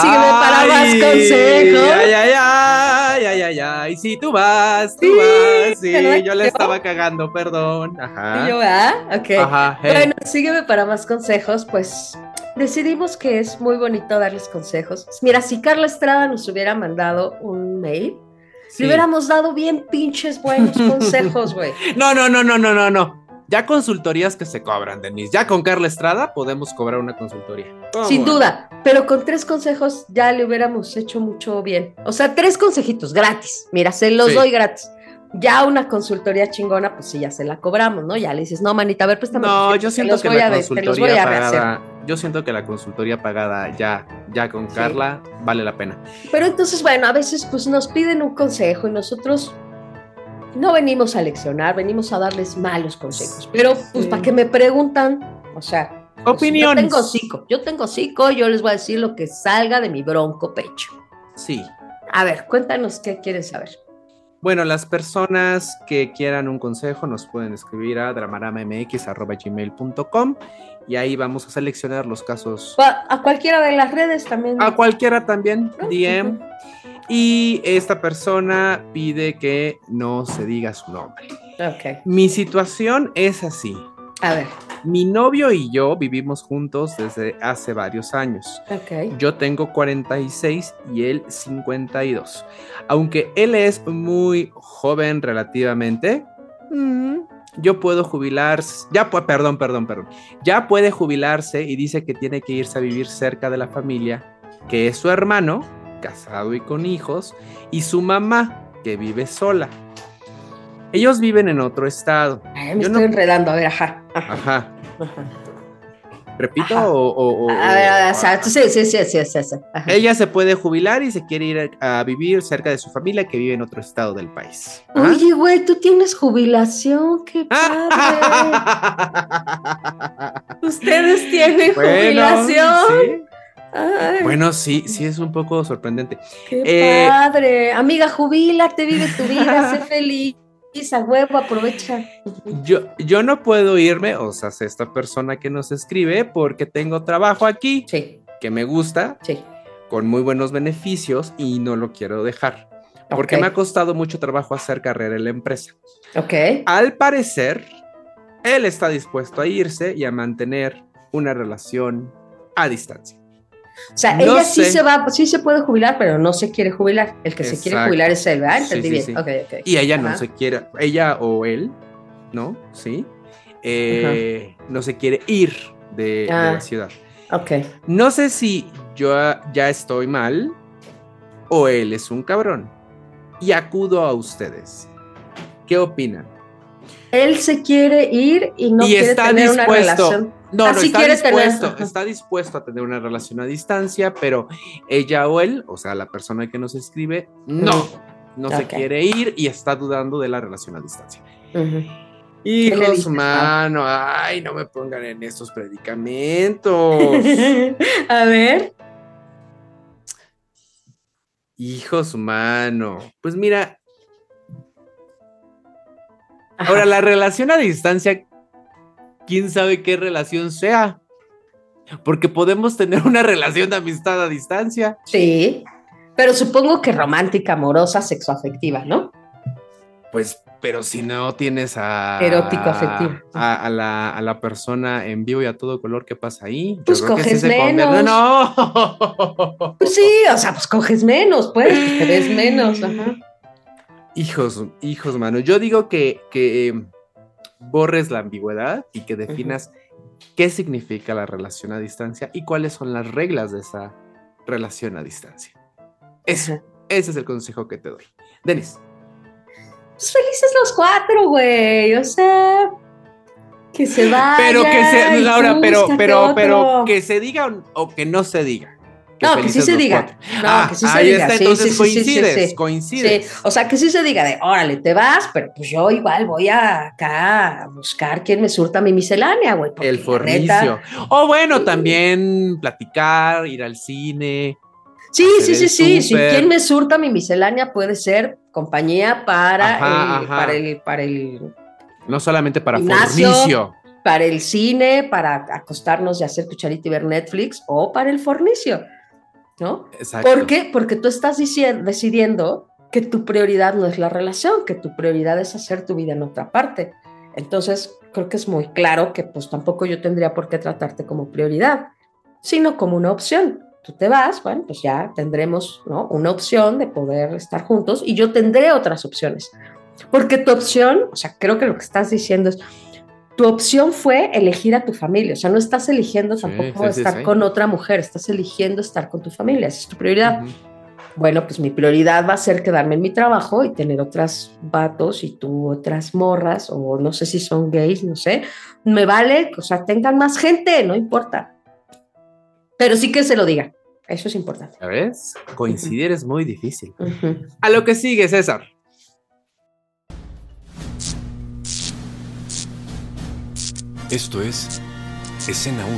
sígueme para más consejos. Ay, ay, ay, ay, ay, ay. Sí, tú vas, tú vas. Sí, yo le estaba cagando, perdón. Ajá. yo, ¿ah? Ok. Ajá, Bueno, sígueme para más consejos, pues decidimos que es muy bonito darles consejos. Mira, si Carla Estrada nos hubiera mandado un mail, le hubiéramos dado bien pinches buenos consejos, güey. No, no, no, no, no, no, no. Ya consultorías que se cobran, Denise. Ya con Carla Estrada podemos cobrar una consultoría. Sin duda, pero con tres consejos ya le hubiéramos hecho mucho bien. O sea, tres consejitos gratis. Mira, se los doy gratis. Ya una consultoría chingona, pues sí, ya se la cobramos, ¿no? Ya le dices, no, manita, a ver, préstame. No, yo siento que la consultoría pagada, yo siento que la consultoría pagada ya, ya con Carla vale la pena. Pero entonces, bueno, a veces pues nos piden un consejo y nosotros no venimos a leccionar, venimos a darles malos consejos. Pero, pues, ¿para qué me preguntan? O sea, pues, opiniones. yo tengo cinco, yo tengo cinco, yo les voy a decir lo que salga de mi bronco pecho. Sí. A ver, cuéntanos qué quieres saber. Bueno, las personas que quieran un consejo nos pueden escribir a dramaramamx.gmail.com y ahí vamos a seleccionar los casos. A cualquiera de las redes también. A cualquiera también, DM. Y esta persona pide que no se diga su nombre. Ok. Mi situación es así. A ver. Mi novio y yo vivimos juntos desde hace varios años. Ok. Yo tengo 46 y él 52. Aunque él es muy joven relativamente, mm, yo puedo jubilarse. Ya, perdón, perdón, perdón. Ya puede jubilarse y dice que tiene que irse a vivir cerca de la familia, que es su hermano casado y con hijos, y su mamá, que vive sola. Ellos viven en otro estado. me estoy enredando, a ver, ajá. Ajá. ¿Repito o, A ver, sí, sí, sí, sí, sí, Ella se puede jubilar y se quiere ir a, vivir cerca de su familia que vive en otro estado del país. Oye, güey, tú tienes jubilación, qué padre. Ustedes tienen jubilación. Bueno, sí, sí es un poco sorprendente. Qué eh, padre. Amiga, jubílate, vive tu vida, sé feliz. A huevo, aprovecha. Yo, yo no puedo irme, o sea, esta persona que nos escribe, porque tengo trabajo aquí sí. que me gusta, sí. con muy buenos beneficios y no lo quiero dejar. Porque me ha costado mucho trabajo hacer carrera en la empresa. Ok. Al parecer, él está dispuesto a irse y a mantener una relación a distancia. O sea, ella sí se va, sí se puede jubilar, pero no se quiere jubilar. El que se quiere jubilar es él, ¿verdad? Entendí bien. Y ella no se quiere, ella o él, ¿no? Sí. Eh, no se quiere ir de, la ah, ciudad. Ok. No sé si yo ya estoy mal o él es un cabrón. Y acudo a ustedes. ¿Qué opinan? Él se quiere ir y no quiere tener una relación no, no, está dispuesto, está dispuesto a tener una relación a distancia, pero ella o él, o sea, la persona que nos escribe, no, no se quiere ir y está dudando de la relación a distancia. Hijos, mano, ay, no me pongan en estos predicamentos. a ver. Hijos, mano. Pues mira. Ahora, la relación a distancia quién sabe qué relación sea. Porque podemos tener una relación de amistad a distancia. Sí, pero supongo que romántica, amorosa, sexoafectiva, ¿no? Pues, pero si no tienes a. Erótico afectivo. A, la, persona en vivo y a todo color que pasa ahí. Pues coges menos. No. Pues sí, o sea, pues coges menos, pues, pues menos. Hijos, hijos, mano. Yo digo que, que borres la ambigüedad y que definas qué significa la relación a distancia y cuáles son las reglas de esa relación a distancia. Eso, ese es el consejo que te doy. Denis. Pues felices los cuatro, güey. O sea, que se vaya. Pero que se, Laura, pero, pero, pero que se diga o, que no se diga. No, que sí se diga. No, ah, que sí se ahí diga. Está, entonces sí, coincides, sí, coincides. O sea, que sí se diga de, órale, te vas, pero pues yo igual voy a acá a buscar quién me surta mi miscelánea, güey. El fornicio. O bueno, también platicar, ir al cine. Sí, sí, sí, sí. Si quien me surta mi miscelánea puede ser compañía para, Ajá, el, ajá. para el, para el No solamente para Gimnasio. fornicio. para el cine, para acostarnos y hacer cucharita y ver Netflix, o para el fornicio, ¿no? Exacto. ¿Por qué? Porque tú estás dici- decidiendo que tu prioridad no es la relación, que tu prioridad es hacer tu vida en otra parte. Entonces, creo que es muy claro que pues tampoco yo tendría por qué tratarte como prioridad, sino como una opción. Tú te vas, bueno, pues ya tendremos ¿no? una opción de poder estar juntos y yo tendré otras opciones. Porque tu opción, o sea, creo que lo que estás diciendo es, tu opción fue elegir a tu familia, o sea, no estás eligiendo tampoco sí, sí, estar sí. con otra mujer, estás eligiendo estar con tu familia, esa es tu prioridad. Bueno, pues mi prioridad va a ser quedarme en mi trabajo y tener otras vatos y tú otras morras, o no sé si son gays, no sé. Me vale, o sea, tengan más gente, no importa. Pero sí que se lo diga, eso es importante. ¿Sabes? Coincidir es muy difícil. A lo que sigue, César. Esto es Escena 1.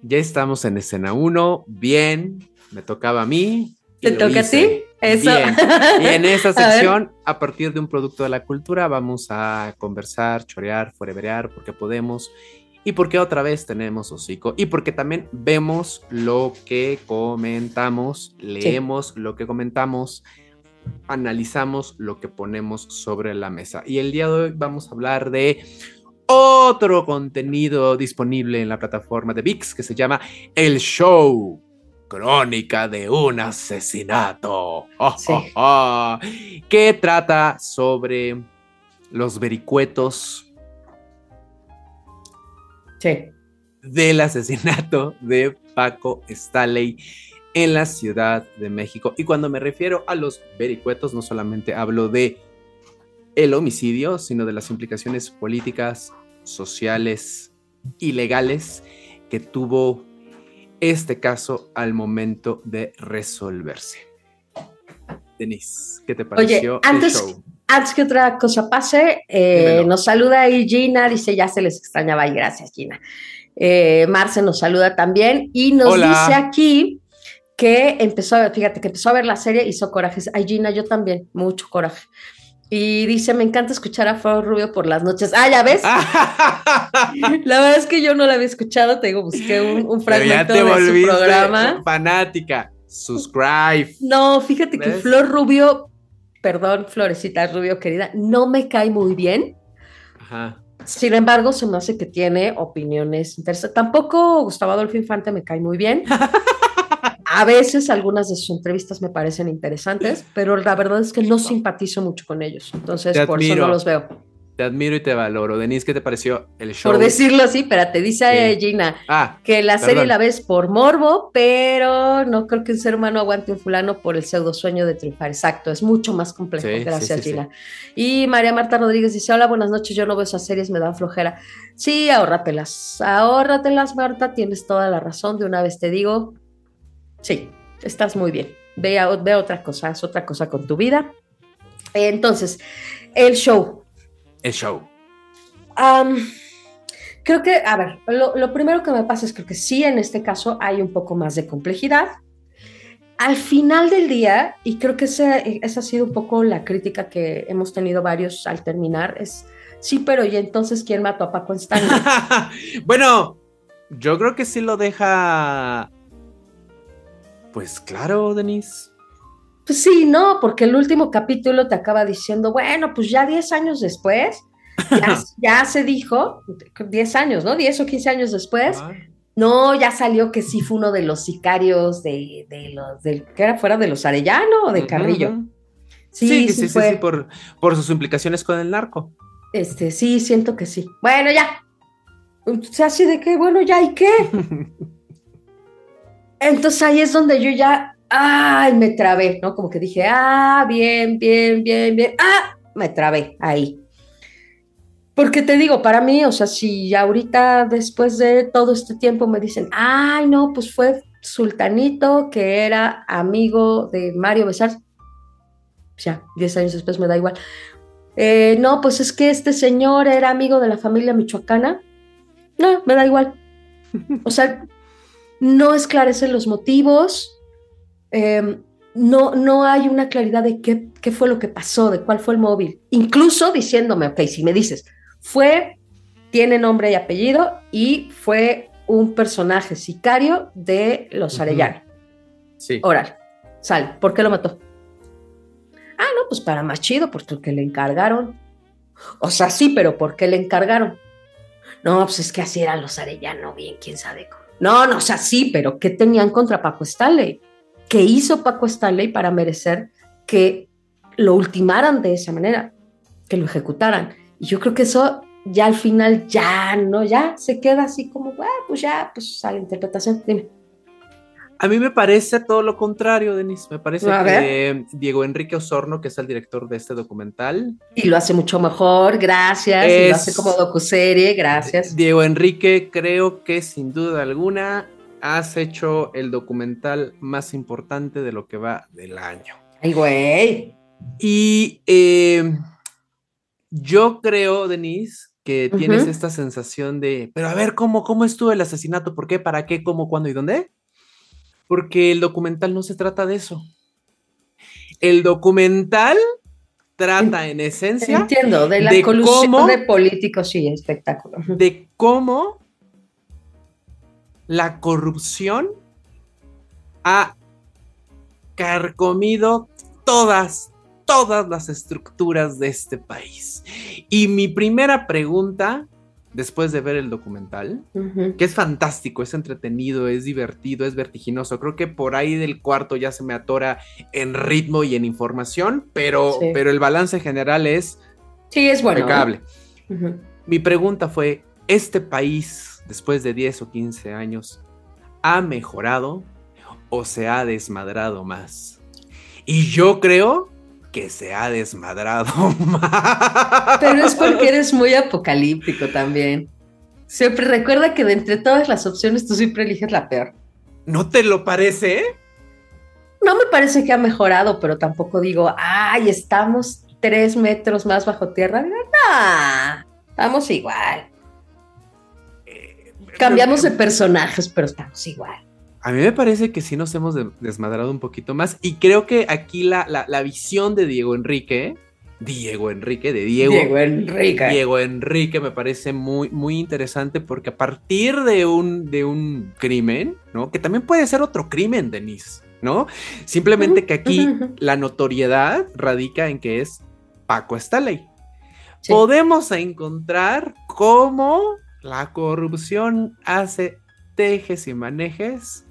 Ya estamos en escena 1. Bien, me tocaba a mí. y ¿Te toca a ti? Eso. Bien. Y en esta sección, a, partir de un producto de la cultura, vamos a conversar, chorear, foreverear, porque podemos. Y porque otra vez tenemos hocico. Y porque también vemos lo que comentamos, leemos lo que comentamos, analizamos lo que ponemos sobre la mesa. Y el día de hoy vamos a hablar de otro contenido disponible en la plataforma de VIX que se llama El Show. Crónica de un asesinato. Oh, Sí. oh, oh. Que trata sobre los vericuetos Sí. del asesinato de Paco Staley en la Ciudad de México. Y cuando me refiero a los vericuetos, no solamente hablo de el homicidio, sino de las implicaciones políticas, sociales y legales que tuvo este caso al momento de resolverse. Denise, ¿qué te pareció el antes- show? Antes que otra cosa pase, eh, nos saluda ahí Gina, dice ya se les extrañaba y gracias Gina. Eh, Marce nos saluda también y nos Hola. dice aquí que empezó a ver, fíjate que empezó a ver la serie, hizo corajes. Ay Gina, yo también, mucho coraje. Y dice, me encanta escuchar a Flor Rubio por las noches. Ah, ya ves. La verdad es que yo no la había escuchado, te digo, busqué un, un Pero ya fragmento te de su programa. fanática. Subscribe. No, fíjate que ¿Ves? Flor Rubio, perdón, Florecita Rubio querida, no me cae muy bien. Ajá. Sin embargo, se me hace que tiene opiniones interesantes. Tampoco Gustavo Adolfo Infante me cae muy bien. A veces algunas de sus entrevistas me parecen interesantes, pero la verdad es que no simpatizo mucho con ellos. Entonces, Te por eso no los veo. Te admiro y te valoro. Denise, ¿qué te pareció el show? Por decirlo así, espérate, dice Sí. Gina Ah, que la serie la ves por morbo, pero no creo que un ser humano aguante un fulano por el pseudo sueño de triunfar. Exacto, es mucho más complejo. Sí, Gracias, sí, Gina. Y María Marta Rodríguez dice: Hola, buenas noches. Yo no veo esas series, me dan flojera. Sí, ahórratelas. Ahórratelas, Marta. Tienes toda la razón. De una vez te digo: Sí, estás muy bien. Ve, a- ve otra cosa, haz otra cosa con tu vida. Entonces, el show. el show. Creo que, a ver, lo, lo primero que me pasa es creo que sí, en este caso hay un poco más de complejidad. Al final del día, y creo que esa, esa ha sido un poco la crítica que hemos tenido varios al terminar, es, sí, pero ¿y entonces quién mató a Paco Stanley? bueno, yo creo que sí lo deja. Pues claro, Denise. Pues sí, no, porque el último capítulo te acaba diciendo, bueno, pues ya 10 años después, ya, ya se dijo, 10 años, ¿no? 10 o 15 años después, Ah, No, ya salió que sí fue uno de los sicarios de, de los, del, que era fuera de los Arellano o de Carrillo. Sí, Sí, sí, sí, sí, fue. sí, por, por sus implicaciones con el narco. Este, sí, siento que sí. Bueno, ya. O sea, así de que, bueno, ya, ¿y qué? Entonces ahí es donde yo ya, ay, me trabé, ¿no? Como que dije, ah, bien, bien, bien, bien, ah, me trabé ahí. Porque te digo, para mí, o sea, si ahorita después de todo este tiempo me dicen, ay, no, pues fue Sultanito que era amigo de Mario Besar, ya, 10 años después me da igual. Eh, no, pues es que este señor era amigo de la familia michoacana. No, me da igual. O sea, no esclarecen los motivos, em, no, no hay una claridad de qué, qué fue lo que pasó, de cuál fue el móvil. Incluso diciéndome, ok, si me dices, fue, tiene nombre y apellido y fue un personaje sicario de los Arellano. Sí. Oral, sale. ¿Por qué lo mató? Ah, no, pues para más chido, porque le encargaron. O sea, sí, pero ¿por qué le encargaron? No, pues es que así eran los Arellano, bien, quién sabe cómo. No, no, o sea, sí, pero ¿qué tenían contra Paco Stanley? ¿Qué hizo Paco Stanley para merecer que lo ultimaran de esa manera? Que lo ejecutaran. Y yo creo que eso ya al final ya, ¿no? Ya se queda así como, pues ya, pues a la interpretación. Dime. A mí me parece todo lo contrario, Denise. Me parece que Diego Enrique Osorno, que es el director de este documental. Y lo hace mucho mejor, gracias. y lo hace como docuserie, gracias. Diego Enrique, creo que sin duda alguna has hecho el documental más importante de lo que va del año. Ay, güey. Y eh, yo creo, Denise, que tienes esta sensación de, pero a ver, ¿cómo, ¿cómo estuvo el asesinato? ¿Por qué? ¿Para qué? ¿Cómo? ¿Cuándo? ¿Y dónde? Porque el documental no se trata de eso. El documental trata en esencia. Entiendo, de la colusión de políticos y espectáculo. De cómo la corrupción ha carcomido todas, todas las estructuras de este país. Y mi primera pregunta, después de ver el documental, que es fantástico, es entretenido, es divertido, es vertiginoso. Creo que por ahí del cuarto ya se me atora en ritmo y en información, pero, pero el balance general es, sí, es bueno, impecable. Mi pregunta fue, ¿este país, después de 10 o 15 años, ha mejorado o se ha desmadrado más? Y yo creo que se ha desmadrado más. Pero es porque eres muy apocalíptico también. Siempre recuerda que de entre todas las opciones tú siempre eliges la peor. ¿No te lo parece? No me parece que ha mejorado, pero tampoco digo, ay, estamos tres metros más bajo tierra. No, estamos igual. Eh, Cambiamos de personajes, pero estamos igual. A mí me parece que sí nos hemos desmadrado un poquito más y creo que aquí la, la, visión de Diego Enrique, Diego Enrique, de Diego. Diego Enrique. Diego Enrique me parece muy, muy interesante porque a partir de un, de un crimen, ¿no? Que también puede ser otro crimen, Denise, ¿no? Simplemente que aquí la notoriedad radica en que es Paco Staley. Podemos encontrar cómo la corrupción hace tejes y manejes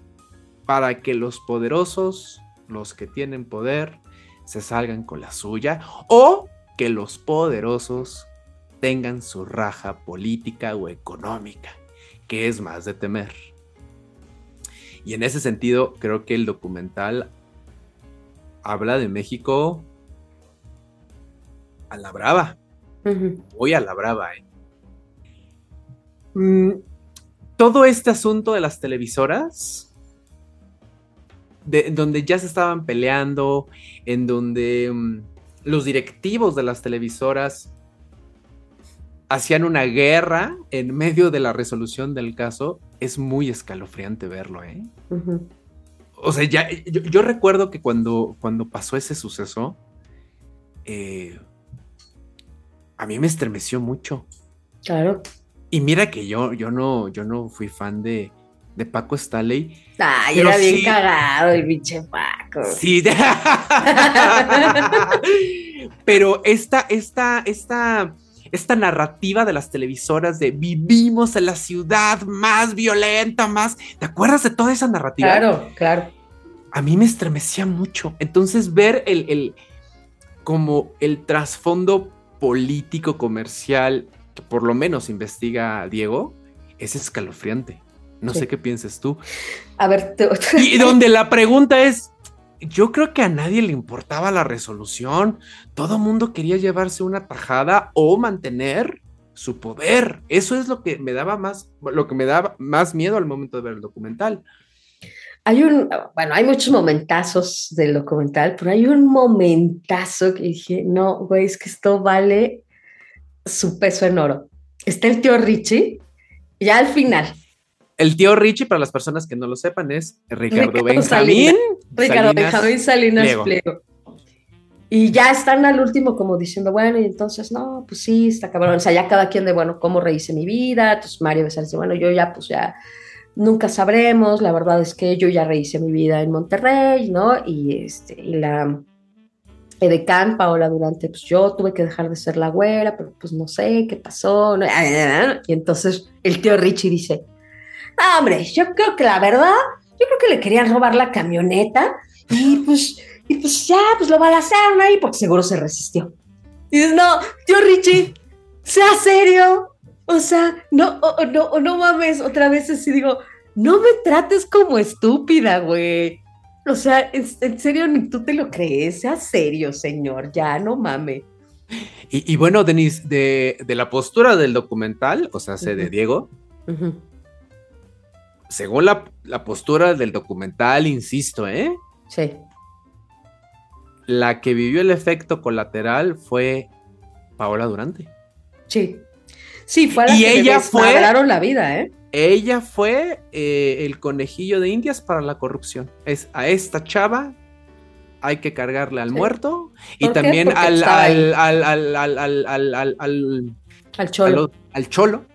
para que los poderosos, los que tienen poder, se salgan con la suya o que los poderosos tengan su raja política o económica, que es más de temer. Y en ese sentido, creo que el documental habla de México a la brava. Voy a la brava. ¿eh? Mm, todo este asunto de las televisoras donde ya se estaban peleando, en donde mm, los directivos de las televisoras hacían una guerra en medio de la resolución del caso, es muy escalofriante verlo, ¿eh? O sea, ya, yo, recuerdo que cuando, cuando pasó ese suceso, eh, a mí me estremeció mucho. Claro. Y mira que yo, yo, no, yo no fui fan de, de Paco Staley. Ay, era bien cagado el pinche Paco. Sí. pero esta, esta, esta, esta narrativa de las televisoras de vivimos en la ciudad más violenta, más. ¿Te acuerdas de toda esa narrativa? Claro, claro. A mí me estremecía mucho. Entonces, ver el, el como el trasfondo político comercial que por lo menos investiga Diego es escalofriante. No sé qué pienses tú. A ver, y donde la pregunta es, yo creo que a nadie le importaba la resolución. Todo mundo quería llevarse una tajada o mantener su poder. Eso es lo que me daba más, lo que me daba más miedo al momento de ver el documental. Hay un, bueno, hay muchos momentazos del documental, pero hay un momentazo que dije, no, güey, es que esto vale su peso en oro. Está el tío Richie, ya al final. El tío Richie, para las personas que no lo sepan, es Ricardo, Benjamín. Ricardo Benjamín Salinas Pliego. Y ya están al último como diciendo, bueno, y entonces, no, pues sí, está cabrón. O sea, ya cada quien de, bueno, ¿cómo rehice mi vida? Entonces Mario Becerra dice, bueno, yo ya, pues ya nunca sabremos. La verdad es que yo ya rehice mi vida en Monterrey, ¿no? Y, este, y la edecán, Paola Durante, pues yo tuve que dejar de ser la güera, pero pues no sé qué pasó. Y entonces el tío Richie dice, ah, hombre, yo creo que la verdad, yo creo que le querían robar la camioneta y pues y pues ya, pues lo balacearon ahí porque seguro se resistió. Y dices, no, tío Richie, sea serio. O sea, no, no, no mames, otra vez así digo, no me trates como estúpida, güey. O sea, en, serio, ni tú te lo crees, sea serio, señor, ya no mames. Y, bueno, Denise, de, la postura del documental, o sea, de Diego, según la, la, postura del documental, insisto, ¿eh? Sí la que vivió el efecto colateral fue Paola Durante. Sí. Sí, fue la y que ella fue la vida, ¿eh? Ella fue eh, el conejillo de indias para la corrupción. Es a esta chava hay que cargarle al muerto y también al al, al, al, al, cholo. Al, cholo.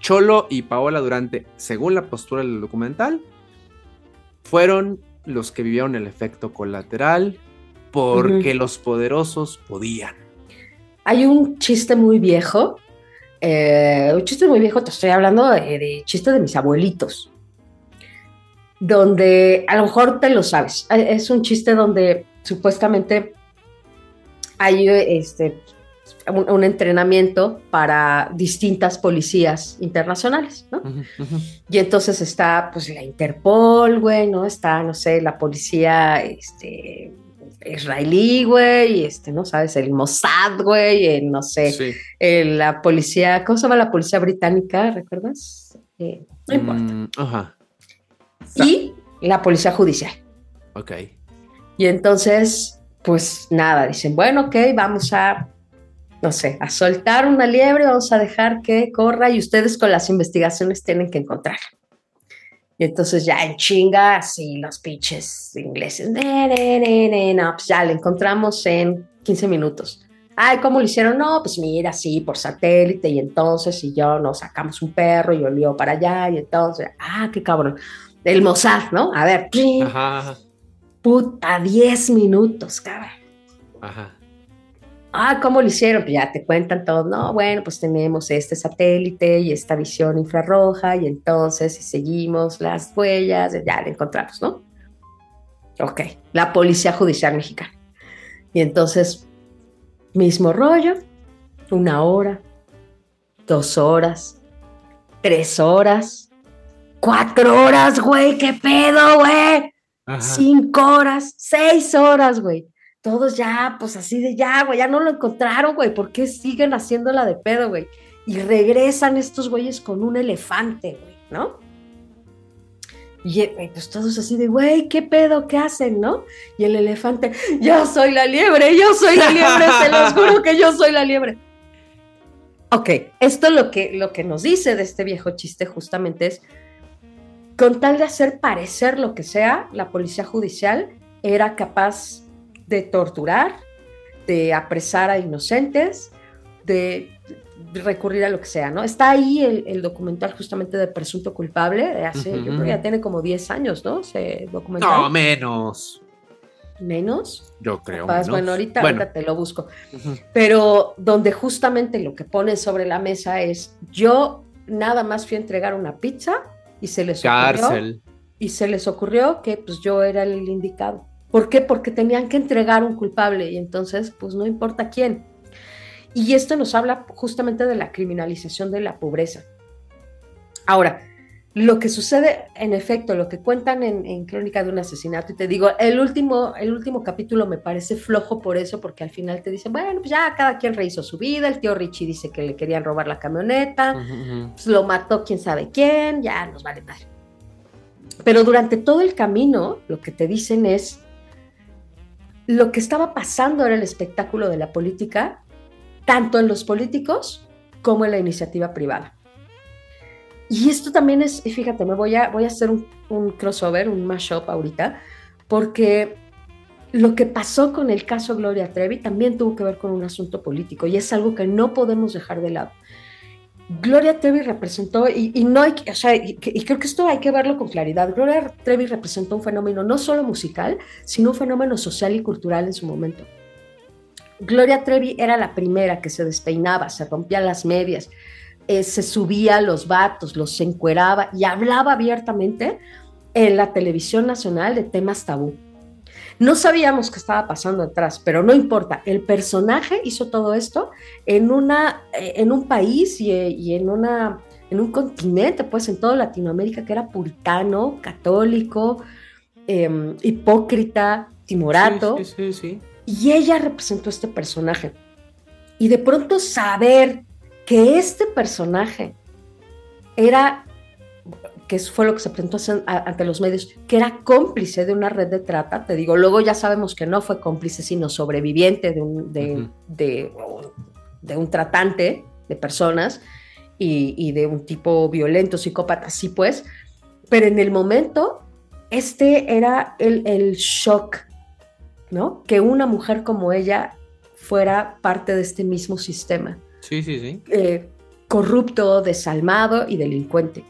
Cholo y Paola Durante, según la postura del documental, fueron los que vivieron el efecto colateral, porque los poderosos podían. Hay un chiste muy viejo, eh, un chiste muy viejo, te estoy hablando de, chiste de mis abuelitos, donde a lo mejor te lo sabes, es un chiste donde supuestamente hay este, un, entrenamiento para distintas policías internacionales, ¿no? Y entonces está, pues, la Interpol, güey, ¿no? Está, no sé, la policía, este, israelí, güey, este, ¿no? ¿Sabes? El Mossad, güey, no sé, la policía, ¿cómo se llama la policía británica? ¿Recuerdas? Eh, no importa. Mm, ajá. Y la policía judicial. Ok. Y entonces, pues nada, dicen, bueno, ok, vamos a, no sé, a soltar una liebre, vamos a dejar que corra y ustedes con las investigaciones tienen que encontrar. Y entonces ya en chinga, así los pinches ingleses, no, pues ya le encontramos en 15 minutos. Ay, ¿cómo lo hicieron? No, pues mira, sí, por satélite, y entonces, y yo nos sacamos un perro y olió para allá, y entonces, ah, qué cabrón. El Mossad, ¿no? A ver, Ajá. puta, 10 minutos, cabrón. Ajá ah, ¿cómo lo hicieron? Pues ya te cuentan todo, no, bueno, pues tenemos este satélite y esta visión infrarroja y entonces si seguimos las huellas, ya le encontramos, ¿no? Ok, la Policía Judicial Mexicana. Y entonces, mismo rollo, una hora, dos horas, tres horas, cuatro horas, güey, qué pedo, güey. Cinco horas, seis horas, güey todos ya, pues así de ya, güey, ya no lo encontraron, güey, ¿por qué siguen haciéndola de pedo, güey? Y regresan estos güeyes con un elefante, güey, ¿no? Y eh, pues todos así de, güey, ¿qué pedo? ¿Qué hacen, no? Y el elefante, yo soy la liebre, yo soy la liebre, se los juro que yo soy la liebre. Ok, esto lo que, lo que nos dice de este viejo chiste justamente es, con tal de hacer parecer lo que sea, la policía judicial era capaz de torturar, de apresar a inocentes, de recurrir a lo que sea, ¿no? Está ahí el, documental justamente de Presunto Culpable, de hace, yo creo que ya tiene como 10 años, ¿no? Ese documental. No, menos. ¿Menos? Yo creo. Bueno, ahorita, te lo busco. Pero donde justamente lo que pone sobre la mesa es, yo nada más fui a entregar una pizza y se les ocurrió. Y se les ocurrió que pues yo era el indicado. ¿Por qué? Porque tenían que entregar un culpable y entonces, pues no importa quién. Y esto nos habla justamente de la criminalización de la pobreza. Ahora, lo que sucede, en efecto, lo que cuentan en, Crónica de un asesinato, y te digo, el último, el último capítulo me parece flojo por eso, porque al final te dicen, bueno, pues ya cada quien rehizo su vida, el tío Richie dice que le querían robar la camioneta, pues lo mató quién sabe quién, ya nos vale madre. Pero durante todo el camino, lo que te dicen es, lo que estaba pasando era el espectáculo de la política, tanto en los políticos como en la iniciativa privada. Y esto también es, fíjate, me voy a, voy a hacer un, crossover, un mashup ahorita, porque lo que pasó con el caso Gloria Trevi también tuvo que ver con un asunto político y es algo que no podemos dejar de lado. Gloria Trevi representó, y, no hay, o sea, y, creo que esto hay que verlo con claridad, Gloria Trevi representó un fenómeno no solo musical, sino un fenómeno social y cultural en su momento. Gloria Trevi era la primera que se despeinaba, se rompía las medias, eh, se subía los vatos, los encueraba y hablaba abiertamente en la televisión nacional de temas tabú. No sabíamos qué estaba pasando atrás, pero no importa. El personaje hizo todo esto en, una, eh, en un país y, en, una, en un continente, pues en toda Latinoamérica, que era puritano, católico, em, hipócrita, timorato. Sí, sí, y ella representó este personaje. Y de pronto saber que este personaje era que fue lo que se presentó ante los medios, que era cómplice de una red de trata, te digo, luego ya sabemos que no fue cómplice, sino sobreviviente de un, de, un tratante de personas y, de un tipo violento, psicópata, sí pues, pero en el momento, este era el, el shock, ¿no? Que una mujer como ella fuera parte de este mismo sistema. Sí, sí, sí. Eh, corrupto, desalmado y delincuente.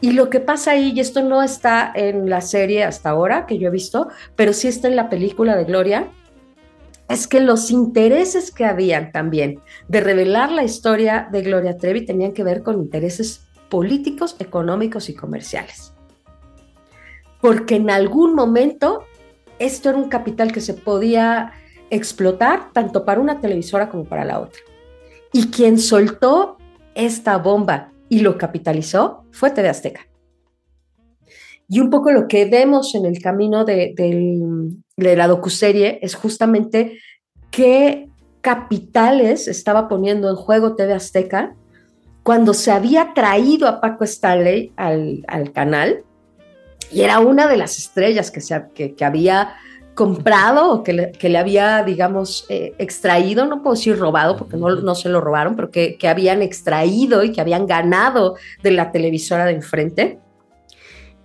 Y lo que pasa ahí, y esto no está en la serie hasta ahora que yo he visto, pero sí está en la película de Gloria, es que los intereses que habían también de revelar la historia de Gloria Trevi tenían que ver con intereses políticos, económicos y comerciales. Porque en algún momento esto era un capital que se podía explotar tanto para una televisora como para la otra. Y quien soltó esta bomba y lo capitalizó fue TV Azteca. Y un poco lo que vemos en el camino de, de la docuserie es justamente qué capitales estaba poniendo en juego TV Azteca cuando se había traído a Paco Stanley al, al canal y era una de las estrellas que, se, que, que había comprado o que le, que le había, digamos, eh, extraído, no puedo decir robado porque no, no se lo robaron, pero que, que, habían extraído y que habían ganado de la televisora de enfrente.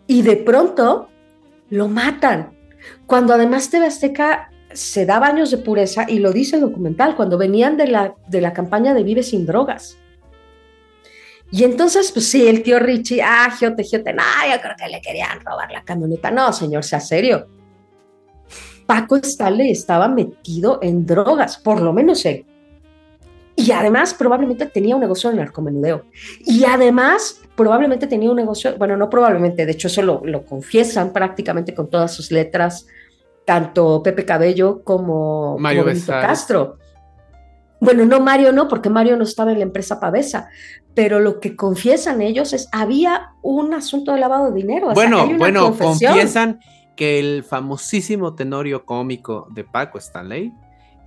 Y de pronto lo matan. Cuando además TV Azteca se da baños de pureza, y lo dice el documental, cuando venían de la, de la campaña de Vive sin drogas. Y entonces, pues sí, el tío Richie, ah, Giote, Giote, no, yo creo que le querían robar la camioneta. No, señor, sea serio Paco Stanley estaba metido en drogas, por lo menos él. Y además probablemente tenía un negocio de narcomenudeo. Y además probablemente tenía un negocio, bueno, no probablemente, de hecho eso lo, confiesan prácticamente con todas sus letras, tanto Pepe Cabello como Mario Castro. Bueno, no Mario no, porque Mario no estaba en la empresa Pavesa, pero lo que confiesan ellos es había un asunto de lavado de dinero. Bueno, bueno, confiesan que el famosísimo tenorio cómico de Paco Stanley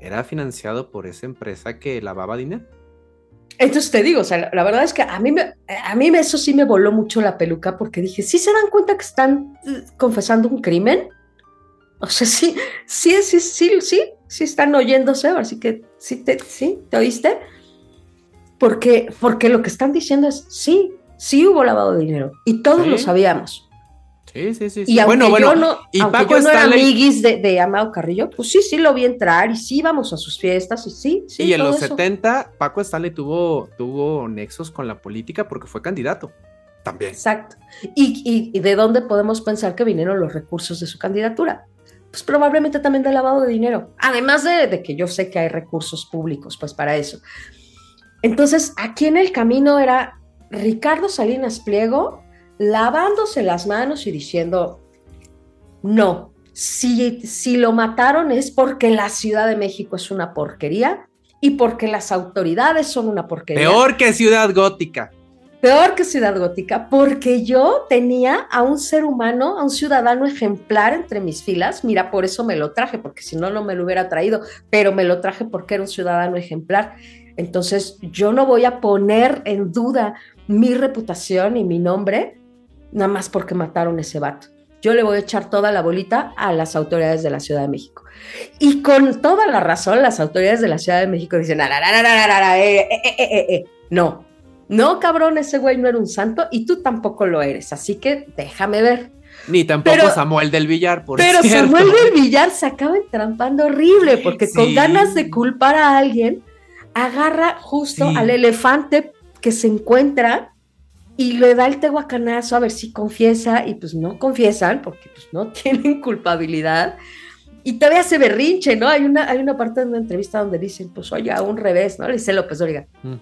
era financiado por esa empresa que lavaba dinero. Entonces te digo, o sea, la, verdad es que a mí, me, a mí eso sí me voló mucho la peluca porque dije, ¿sí se dan cuenta que están eh, confesando un crimen? O sea, sí, sí, sí, sí, sí, sí están oyéndose, así que sí te, sí, ¿te oíste? Porque, porque lo que están diciendo es, sí, sí hubo lavado de dinero y todos lo sabíamos. Sí, sí, sí. Y bueno, yo no, y aunque yo no era amiguis de, de, Amado Carrillo, pues sí, sí lo vi entrar y sí íbamos a sus fiestas y sí, sí. Y en los 70, Paco Stanley tuvo, tuvo nexos con la política porque fue candidato también. Exacto. ¿Y, y, de dónde podemos pensar que vinieron los recursos de su candidatura? Pues probablemente también de lavado de dinero. Además de, de que yo sé que hay recursos públicos, pues para eso. Entonces, aquí en el camino era Ricardo Salinas Pliego lavándose las manos y diciendo, no, si, si lo mataron es porque la Ciudad de México es una porquería y porque las autoridades son una porquería. Peor que Ciudad Gótica. peor que Ciudad Gótica, porque yo tenía a un ser humano, a un ciudadano ejemplar entre mis filas. Mira, por eso me lo traje, porque si no, no me lo hubiera traído, pero me lo traje porque era un ciudadano ejemplar. Entonces, yo no voy a poner en duda mi reputación y mi nombre, nada más porque mataron ese vato. Yo le voy a echar toda la bolita a las autoridades de la Ciudad de México. Y con toda la razón, las autoridades de la Ciudad de México dicen, no, no, cabrón, ese güey no era un santo y tú tampoco lo eres, así que déjame ver. Ni tampoco Samuel del Villar, por Pero Samuel del Villar se acaba entrampando horrible, porque con ganas de culpar a alguien, agarra justo al elefante que se encuentra y le da el tehuacanazo a ver si confiesa, y pues no confiesan, porque pues no tienen culpabilidad. Y todavía se berrinche, ¿no? Hay una, hay una parte de una entrevista donde dicen, pues oye, a un revés, ¿no? Le dice López Origa. Mm.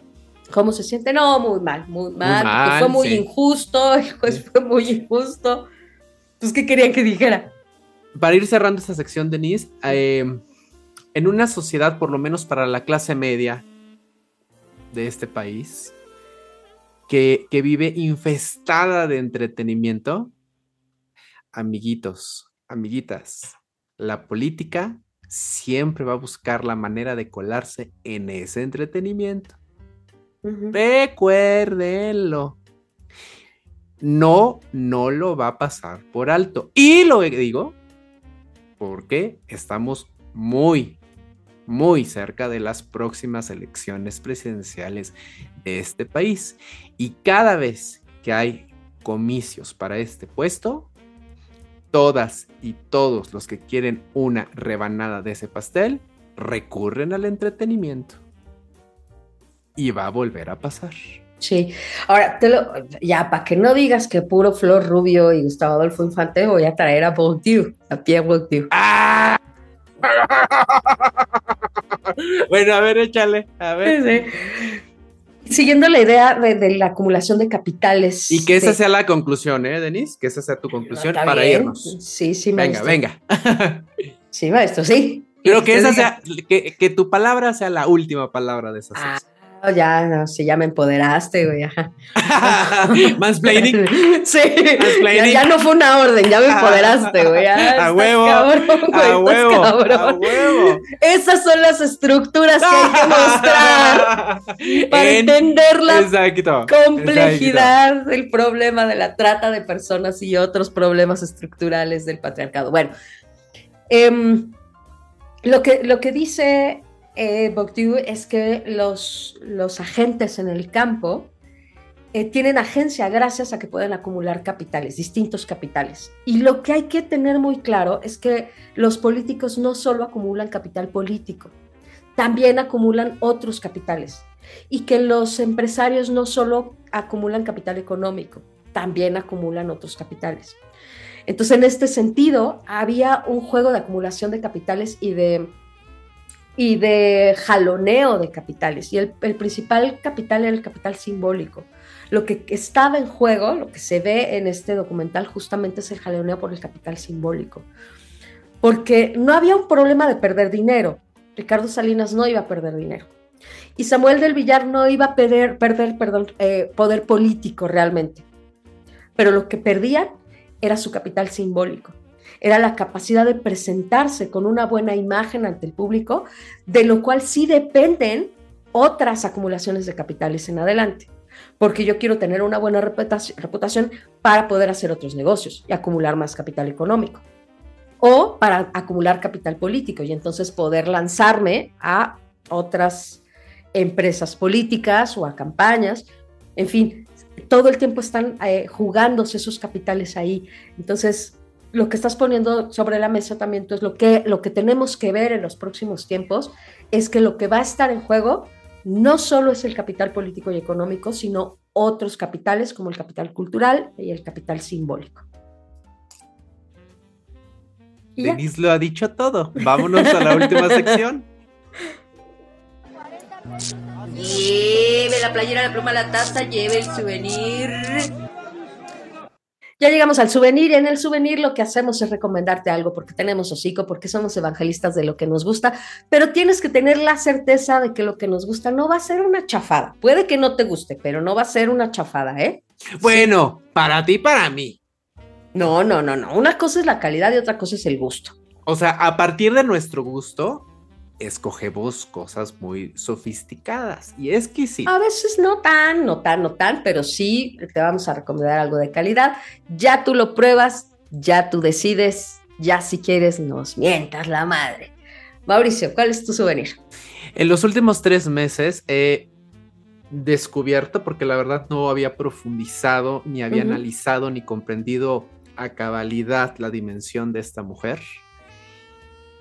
¿Cómo se siente? No, muy mal, muy mal. fue muy injusto, pues fue muy injusto. Pues, ¿qué querían que dijera? Para ir cerrando esta sección, Denise, eh, en una sociedad, por lo menos para la clase media de este país, que, que vive infestada de entretenimiento, amiguitos, amiguitas, la política siempre va a buscar la manera de colarse en ese entretenimiento. Recuérdenlo. No, no lo va a pasar por alto. Y lo digo porque estamos muy, muy cerca de las próximas elecciones presidenciales de este país. Y cada vez que hay comicios para este puesto, todas y todos los que quieren una rebanada de ese pastel recurren al entretenimiento y va a volver a pasar. Sí, ahora te lo, ya para que no digas que puro Flor Rubio y Gustavo Adolfo Infante, voy a traer a Bourdieu, a Pierre Bourdieu. ¡Ah! Bueno, a ver, échale, a ver. Siguiendo la idea de, la acumulación de capitales. Y que esa sea la conclusión, ¿eh, Denise? Que esa sea tu conclusión para irnos. Sí, sí, maestro. Venga, venga. sí, maestro, sí. Pero que esa sea, que, que, tu palabra sea la última palabra de esa ah, ya, no, sí, ya me empoderaste, güey. Mansplaining. sí, Ya, no fue una orden, ya me empoderaste, güey. a huevo. Cabrón, a huevo. A huevo. Esas son las estructuras que hay que mostrar para entender la complejidad del problema de la trata de personas y otros problemas estructurales del patriarcado. Bueno, em, lo, que, lo que dice eh, es que los, los, agentes en el campo eh, tienen agencia gracias a que pueden acumular capitales, distintos capitales. Y lo que hay que tener muy claro es que los políticos no solo acumulan capital político, también acumulan otros capitales. Y que los empresarios no solo acumulan capital económico, también acumulan otros capitales. Entonces, en este sentido, había un juego de acumulación de capitales y de y de jaloneo de capitales. Y el, principal capital era el capital simbólico. Lo que estaba en juego, lo que se ve en este documental, justamente es el jaloneo por el capital simbólico. Porque no había un problema de perder dinero. Ricardo Salinas no iba a perder dinero. Y Samuel del Villar no iba a perder, perder perdón, eh, poder político realmente. Pero lo que perdían era su capital simbólico era la capacidad de presentarse con una buena imagen ante el público, de lo cual sí dependen otras acumulaciones de capitales en adelante, porque yo quiero tener una buena reputación para poder hacer otros negocios y acumular más capital económico, o para acumular capital político y entonces poder lanzarme a otras empresas políticas o a campañas, en fin, todo el tiempo están eh, jugándose esos capitales ahí. Entonces, lo que estás poniendo sobre la mesa también, entonces lo que, lo que tenemos que ver en los próximos tiempos es que lo que va a estar en juego no solo es el capital político y económico, sino otros capitales como el capital cultural y el capital simbólico. Denise lo ha dicho todo. Vámonos a la última sección. Lleve la playera, la pluma, la taza, lleve el souvenir. Ya llegamos al souvenir y en el souvenir lo que hacemos es recomendarte algo porque tenemos hocico, porque somos evangelistas de lo que nos gusta, pero tienes que tener la certeza de que lo que nos gusta no va a ser una chafada. Puede que no te guste, pero no va a ser una chafada, ¿eh? Bueno, para ti, para mí. No, no, no, no. Una cosa es la calidad y otra cosa es el gusto. O sea, a partir de nuestro gusto, escogemos cosas muy sofisticadas y exquisitas. A veces no tan, no tan, no tan, pero sí te vamos a recomendar algo de calidad. Ya tú lo pruebas, ya tú decides, ya si quieres nos mientas la madre. Mauricio, ¿cuál es tu souvenir? En los últimos tres meses he descubierto, porque la verdad no había profundizado, ni había analizado, ni comprendido a cabalidad la dimensión de esta mujer.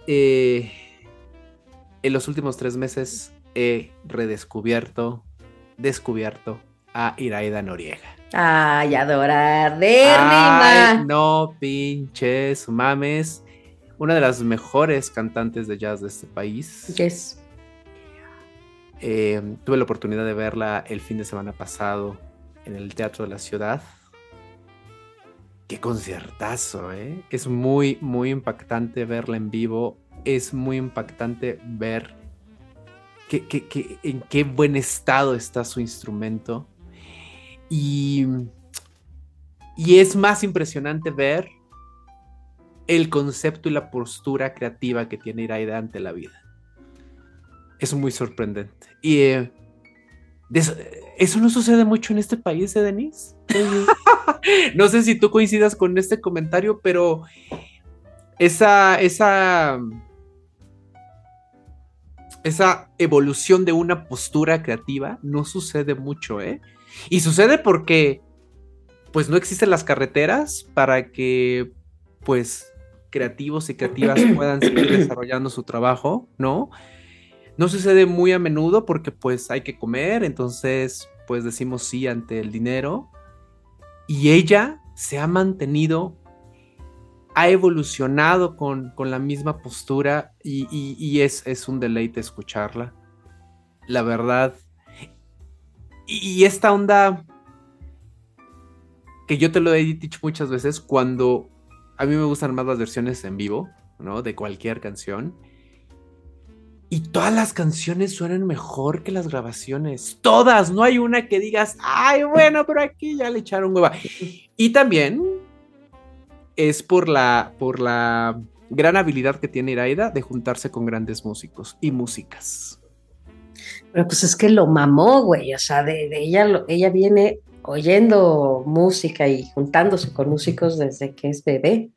Eh, en los últimos tres meses he redescubierto, descubierto a Iraida Noriega. Ay, adorada. no pinches mames. Una de las mejores cantantes de jazz de este país. Yes. Eh, tuve la oportunidad de verla el fin de semana pasado en el Teatro de la Ciudad. Qué conciertazo, ¿eh? Es muy, muy impactante verla en vivo es muy impactante ver que, en qué buen estado está su instrumento. Y, y es más impresionante ver el concepto y la postura creativa que tiene Iraida ante la vida. Es muy sorprendente. Y eh, eso, no sucede mucho en este país, ¿eh, Denise? no sé si tú coincidas con este comentario, pero esa, esa esa evolución de una postura creativa no sucede mucho, ¿eh? Y sucede porque, pues, no existen las carreteras para que, pues, creativos y creativas puedan seguir desarrollando su trabajo, ¿no? No sucede muy a menudo porque, pues, hay que comer, entonces, pues, decimos sí ante el dinero. Y ella se ha mantenido ha evolucionado con, la misma postura y, es, es, un deleite escucharla. La verdad. Y, esta onda que yo te lo he dicho muchas veces, cuando a mí me gustan más las versiones en vivo, ¿no? De cualquier canción. Y todas las canciones suenan mejor que las grabaciones. Todas, no hay una que digas, ay, bueno, pero aquí ya le echaron hueva. Y también es por la, por la gran habilidad que tiene Iraida de juntarse con grandes músicos y músicas. Pero pues es que lo mamó, güey, o sea, de, ella, ella viene oyendo música y juntándose con músicos desde que es bebé.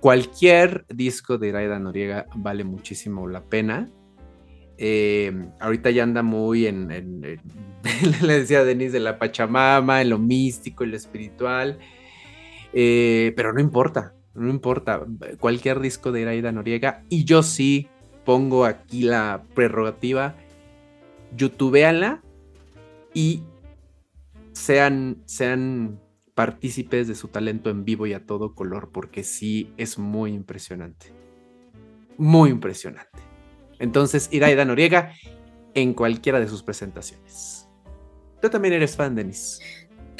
Cualquier disco de Iraida Noriega vale muchísimo la pena. Eh, ahorita ya anda muy en, le decía a Denise, de la Pachamama, en lo místico, en lo espiritual. Eh, pero no importa, no importa. Cualquier disco de Iraida Noriega. Y yo sí pongo aquí la prerrogativa. YouTubeanla y sean, sean partícipes de su talento en vivo y a todo color, porque sí es muy impresionante. Muy impresionante. Entonces, Iraida Noriega en cualquiera de sus presentaciones. Tú también eres fan, Denis.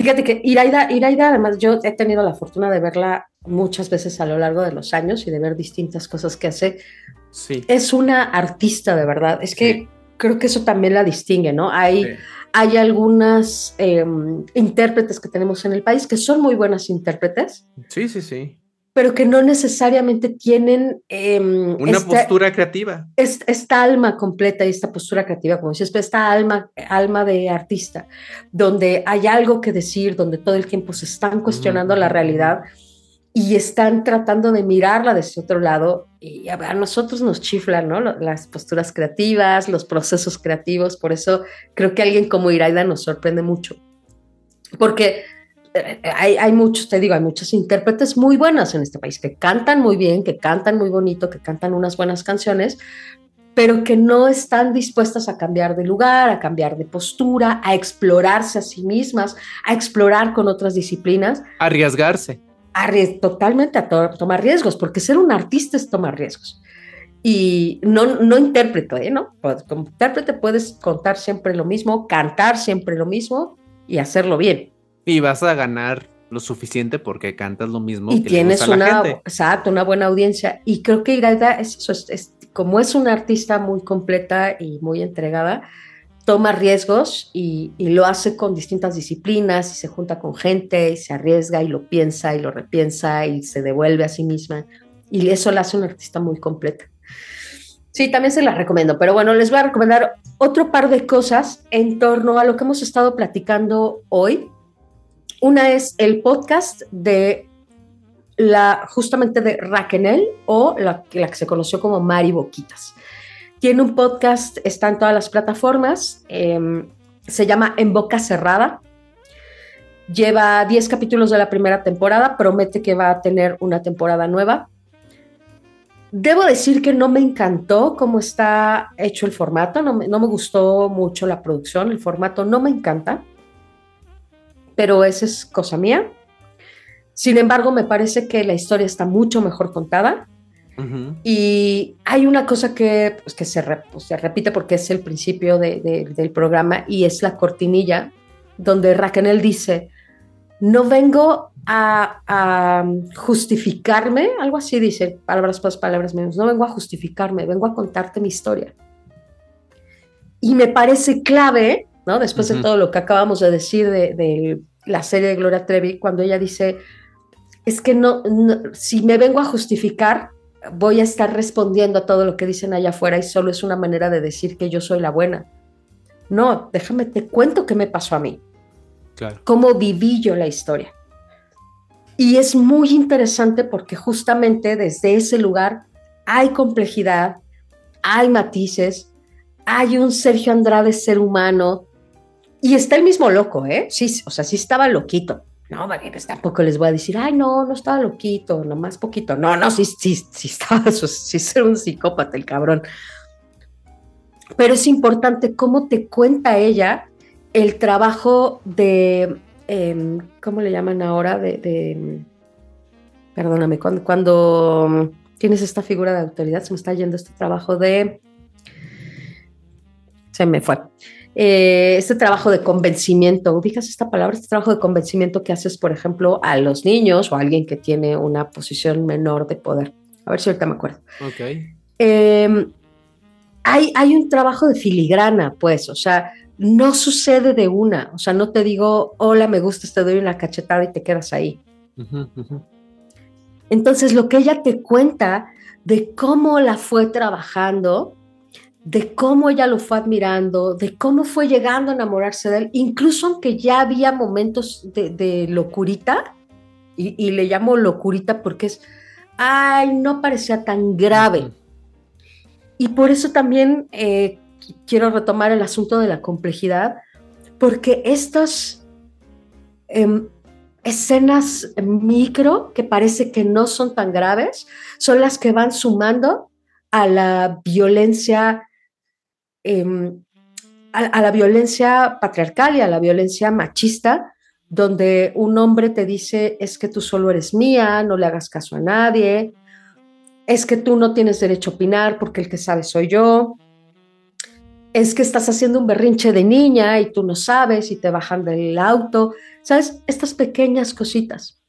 Fíjate que Iraida, Iraida, además, yo he tenido la fortuna de verla muchas veces a lo largo de los años y de ver distintas cosas que hace. Sí. Es una artista de verdad. Es que creo que eso también la distingue, ¿no? Hay, hay algunas em, intérpretes que tenemos en el país que son muy buenas intérpretes. Sí, sí, sí pero que no necesariamente tienen... Em, Una postura creativa. esta alma completa y esta postura creativa, como dices, esta alma, alma de artista, donde hay algo que decir, donde todo el tiempo se están cuestionando la realidad y están tratando de mirarla desde otro lado. Y a, nosotros nos chiflan, ¿no? Las posturas creativas, los procesos creativos. Por eso creo que alguien como Iraida nos sorprende mucho. Porque hay, muchos, te digo, hay muchos intérpretes muy buenas en este país que cantan muy bien, que cantan muy bonito, que cantan unas buenas canciones, pero que no están dispuestas a cambiar de lugar, a cambiar de postura, a explorarse a sí mismas, a explorar con otras disciplinas. Arriesgarse. totalmente a tomar riesgos, porque ser un artista es tomar riesgos. Y no, no intérprete, ¿eh? ¿no? Como intérprete puedes contar siempre lo mismo, cantar siempre lo mismo y hacerlo bien y vas a ganar lo suficiente porque cantas lo mismo. Y tienes una, exacto, una buena audiencia. Y creo que Iraida es eso, es, como es una artista muy completa y muy entregada, toma riesgos y, y, lo hace con distintas disciplinas y se junta con gente y se arriesga y lo piensa y lo repiensa y se devuelve a sí misma. Y eso la hace una artista muy completa. Sí, también se la recomiendo, pero bueno, les voy a recomendar otro par de cosas en torno a lo que hemos estado platicando hoy. Una es el podcast de la, justamente de Raquel o la, la que se conoció como Mari Boquitas. Tiene un podcast, está en todas las plataformas, em, se llama En Boca Cerrada. Lleva 10 capítulos de la primera temporada, promete que va a tener una temporada nueva. Debo decir que no me encantó cómo está hecho el formato, no me, no me gustó mucho la producción, el formato no me encanta, pero esa es cosa mía. Sin embargo, me parece que la historia está mucho mejor contada. Y hay una cosa que, pues, que se, pues, se, repite porque es el principio de, de, del programa y es la cortinilla donde Raquel dice, no vengo a, justificarme, algo así dice, palabras más, palabras menos, no vengo a justificarme, vengo a contarte mi historia. Y me parece clave, ¿no? Después de todo lo que acabamos de decir de, la serie de Gloria Trevi, cuando ella dice, es que no, si me vengo a justificar, voy a estar respondiendo a todo lo que dicen allá afuera y solo es una manera de decir que yo soy la buena. No, déjame, te cuento qué me pasó a mí cómo viví yo la historia. Y es muy interesante porque justamente desde ese lugar hay complejidad, hay matices, hay un Sergio Andrade ser humano y está el mismo loco, ¿eh? Sí, o sea, sí estaba loquito. No, pues tampoco les voy a decir, ay, no, no estaba loquito, nomás poquito. No, no, sí, sí, sí estaba, sí ser un psicópata el cabrón. Pero es importante cómo te cuenta ella el trabajo de, em, ¿cómo le llaman ahora? De, perdóname, cuando, tienes esta figura de autoridad, se me está yendo este trabajo de, se me fue. Eh, este trabajo de convencimiento, ubicas esta palabra, este trabajo de convencimiento que haces, por ejemplo, a los niños o a alguien que tiene una posición menor de poder. A ver si ahorita me acuerdo. Ok. Em, hay, hay un trabajo de filigrana, pues, o sea, no sucede de una, o sea, no te digo, hola, me gustas, te doy una cachetada y te quedas ahí. Entonces, lo que ella te cuenta de cómo la fue trabajando, de cómo ella lo fue admirando, de cómo fue llegando a enamorarse de él, incluso aunque ya había momentos de, locurita, y, le llamo locurita porque es, ay, no parecía tan grave. Y por eso también eh, quiero retomar el asunto de la complejidad, porque estas em, escenas micro, que parece que no son tan graves, son las que van sumando a la violencia, em, a, la violencia patriarcal y a la violencia machista, donde un hombre te dice, es que tú solo eres mía, no le hagas caso a nadie, es que tú no tienes derecho a opinar porque el que sabe soy yo, es que estás haciendo un berrinche de niña y tú no sabes y te bajan del auto, ¿sabes? Estas pequeñas cositas.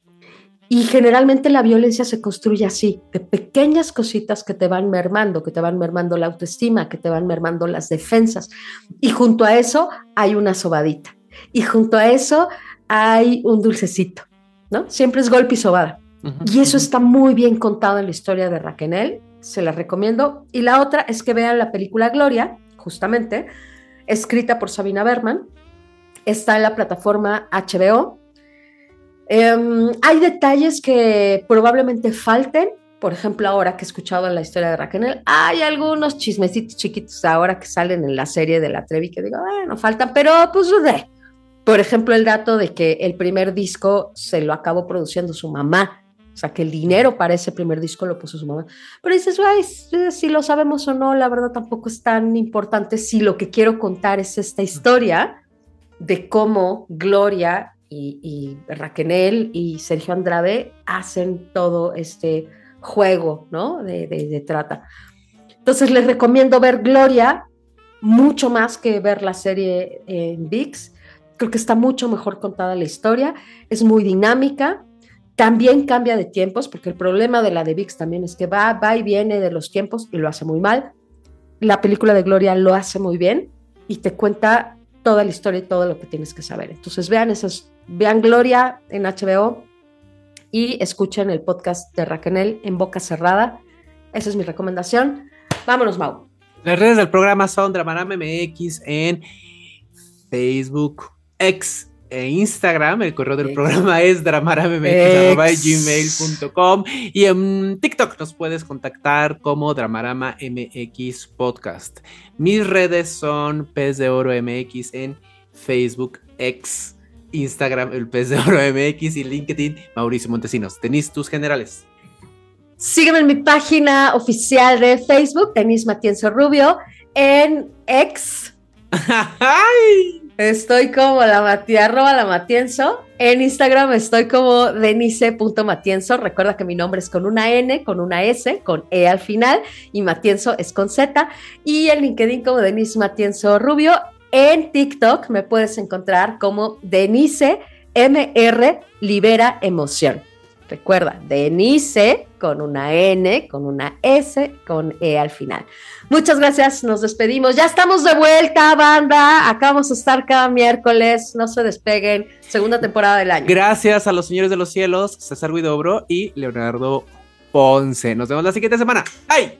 Y generalmente la violencia se construye así, de pequeñas cositas que te van mermando, que te van mermando la autoestima, que te van mermando las defensas. Y junto a eso hay una sobadita. Y junto a eso hay un dulcecito, ¿no? Siempre es golpe y sobada. Y eso está muy bien contado en la historia de Raquel, se la recomiendo. Y la otra es que vean la película Gloria, justamente, escrita por Sabina Berman. Está en la plataforma HBO. Em, hay detalles que probablemente falten. Por ejemplo, ahora que he escuchado la historia de Raquel, hay algunos chismecitos chiquitos ahora que salen en la serie de la Trevi que digo, bueno, faltan, pero pues de. Por ejemplo, el dato de que el primer disco se lo acabó produciendo su mamá o sea, que el dinero para ese primer disco lo puso su mamá. Pero dices, si lo sabemos o no, la verdad tampoco es tan importante si lo que quiero contar es esta historia de cómo Gloria y, y Raquel y Sergio Andrade hacen todo este juego, ¿no? De, de trata. Entonces les recomiendo ver Gloria mucho más que ver la serie en VIX Creo que está mucho mejor contada la historia, es muy dinámica, también cambia de tiempos, porque el problema de la de VIX también es que va, va y viene de los tiempos y lo hace muy mal. La película de Gloria lo hace muy bien y te cuenta toda la historia y todo lo que tienes que saber. Entonces vean esas, vean Gloria en HBO y escuchen el podcast de Raquel en boca cerrada. Esa es mi recomendación. Vámonos, Mau. Las redes del programa son Dramarama MX en Facebook, X e Instagram. El correo del programa es dramaramamx.gmail.com y en TikTok nos puedes contactar como Dramarama MX Podcast. Mis redes son Pez de Oro MX en Facebook, X, Instagram, el Pez de Oro MX y LinkedIn, Mauricio Montesinos. Tenis tus generales. Sígueme en mi página oficial de Facebook, Denis Matienzo Rubio, en X. estoy como la Matías, arroba la Matienzo. En Instagram estoy como denise.matienzo. Recuerda que mi nombre es con una N, con una S, con E al final, y Matienzo es con Z. Y en LinkedIn como Denise Matienzo Rubio. En TikTok me puedes encontrar como Denise MR Libera Emoción. Recuerda, Denise con una N, con una S, con E al final. Muchas gracias, nos despedimos. Ya estamos de vuelta, banda. Acá vamos a estar cada miércoles. No se despeguen. Segunda temporada del año. Gracias a los señores de los cielos, César Guidobro y Leonardo Ponce. Nos vemos la siguiente semana. ¡Ay!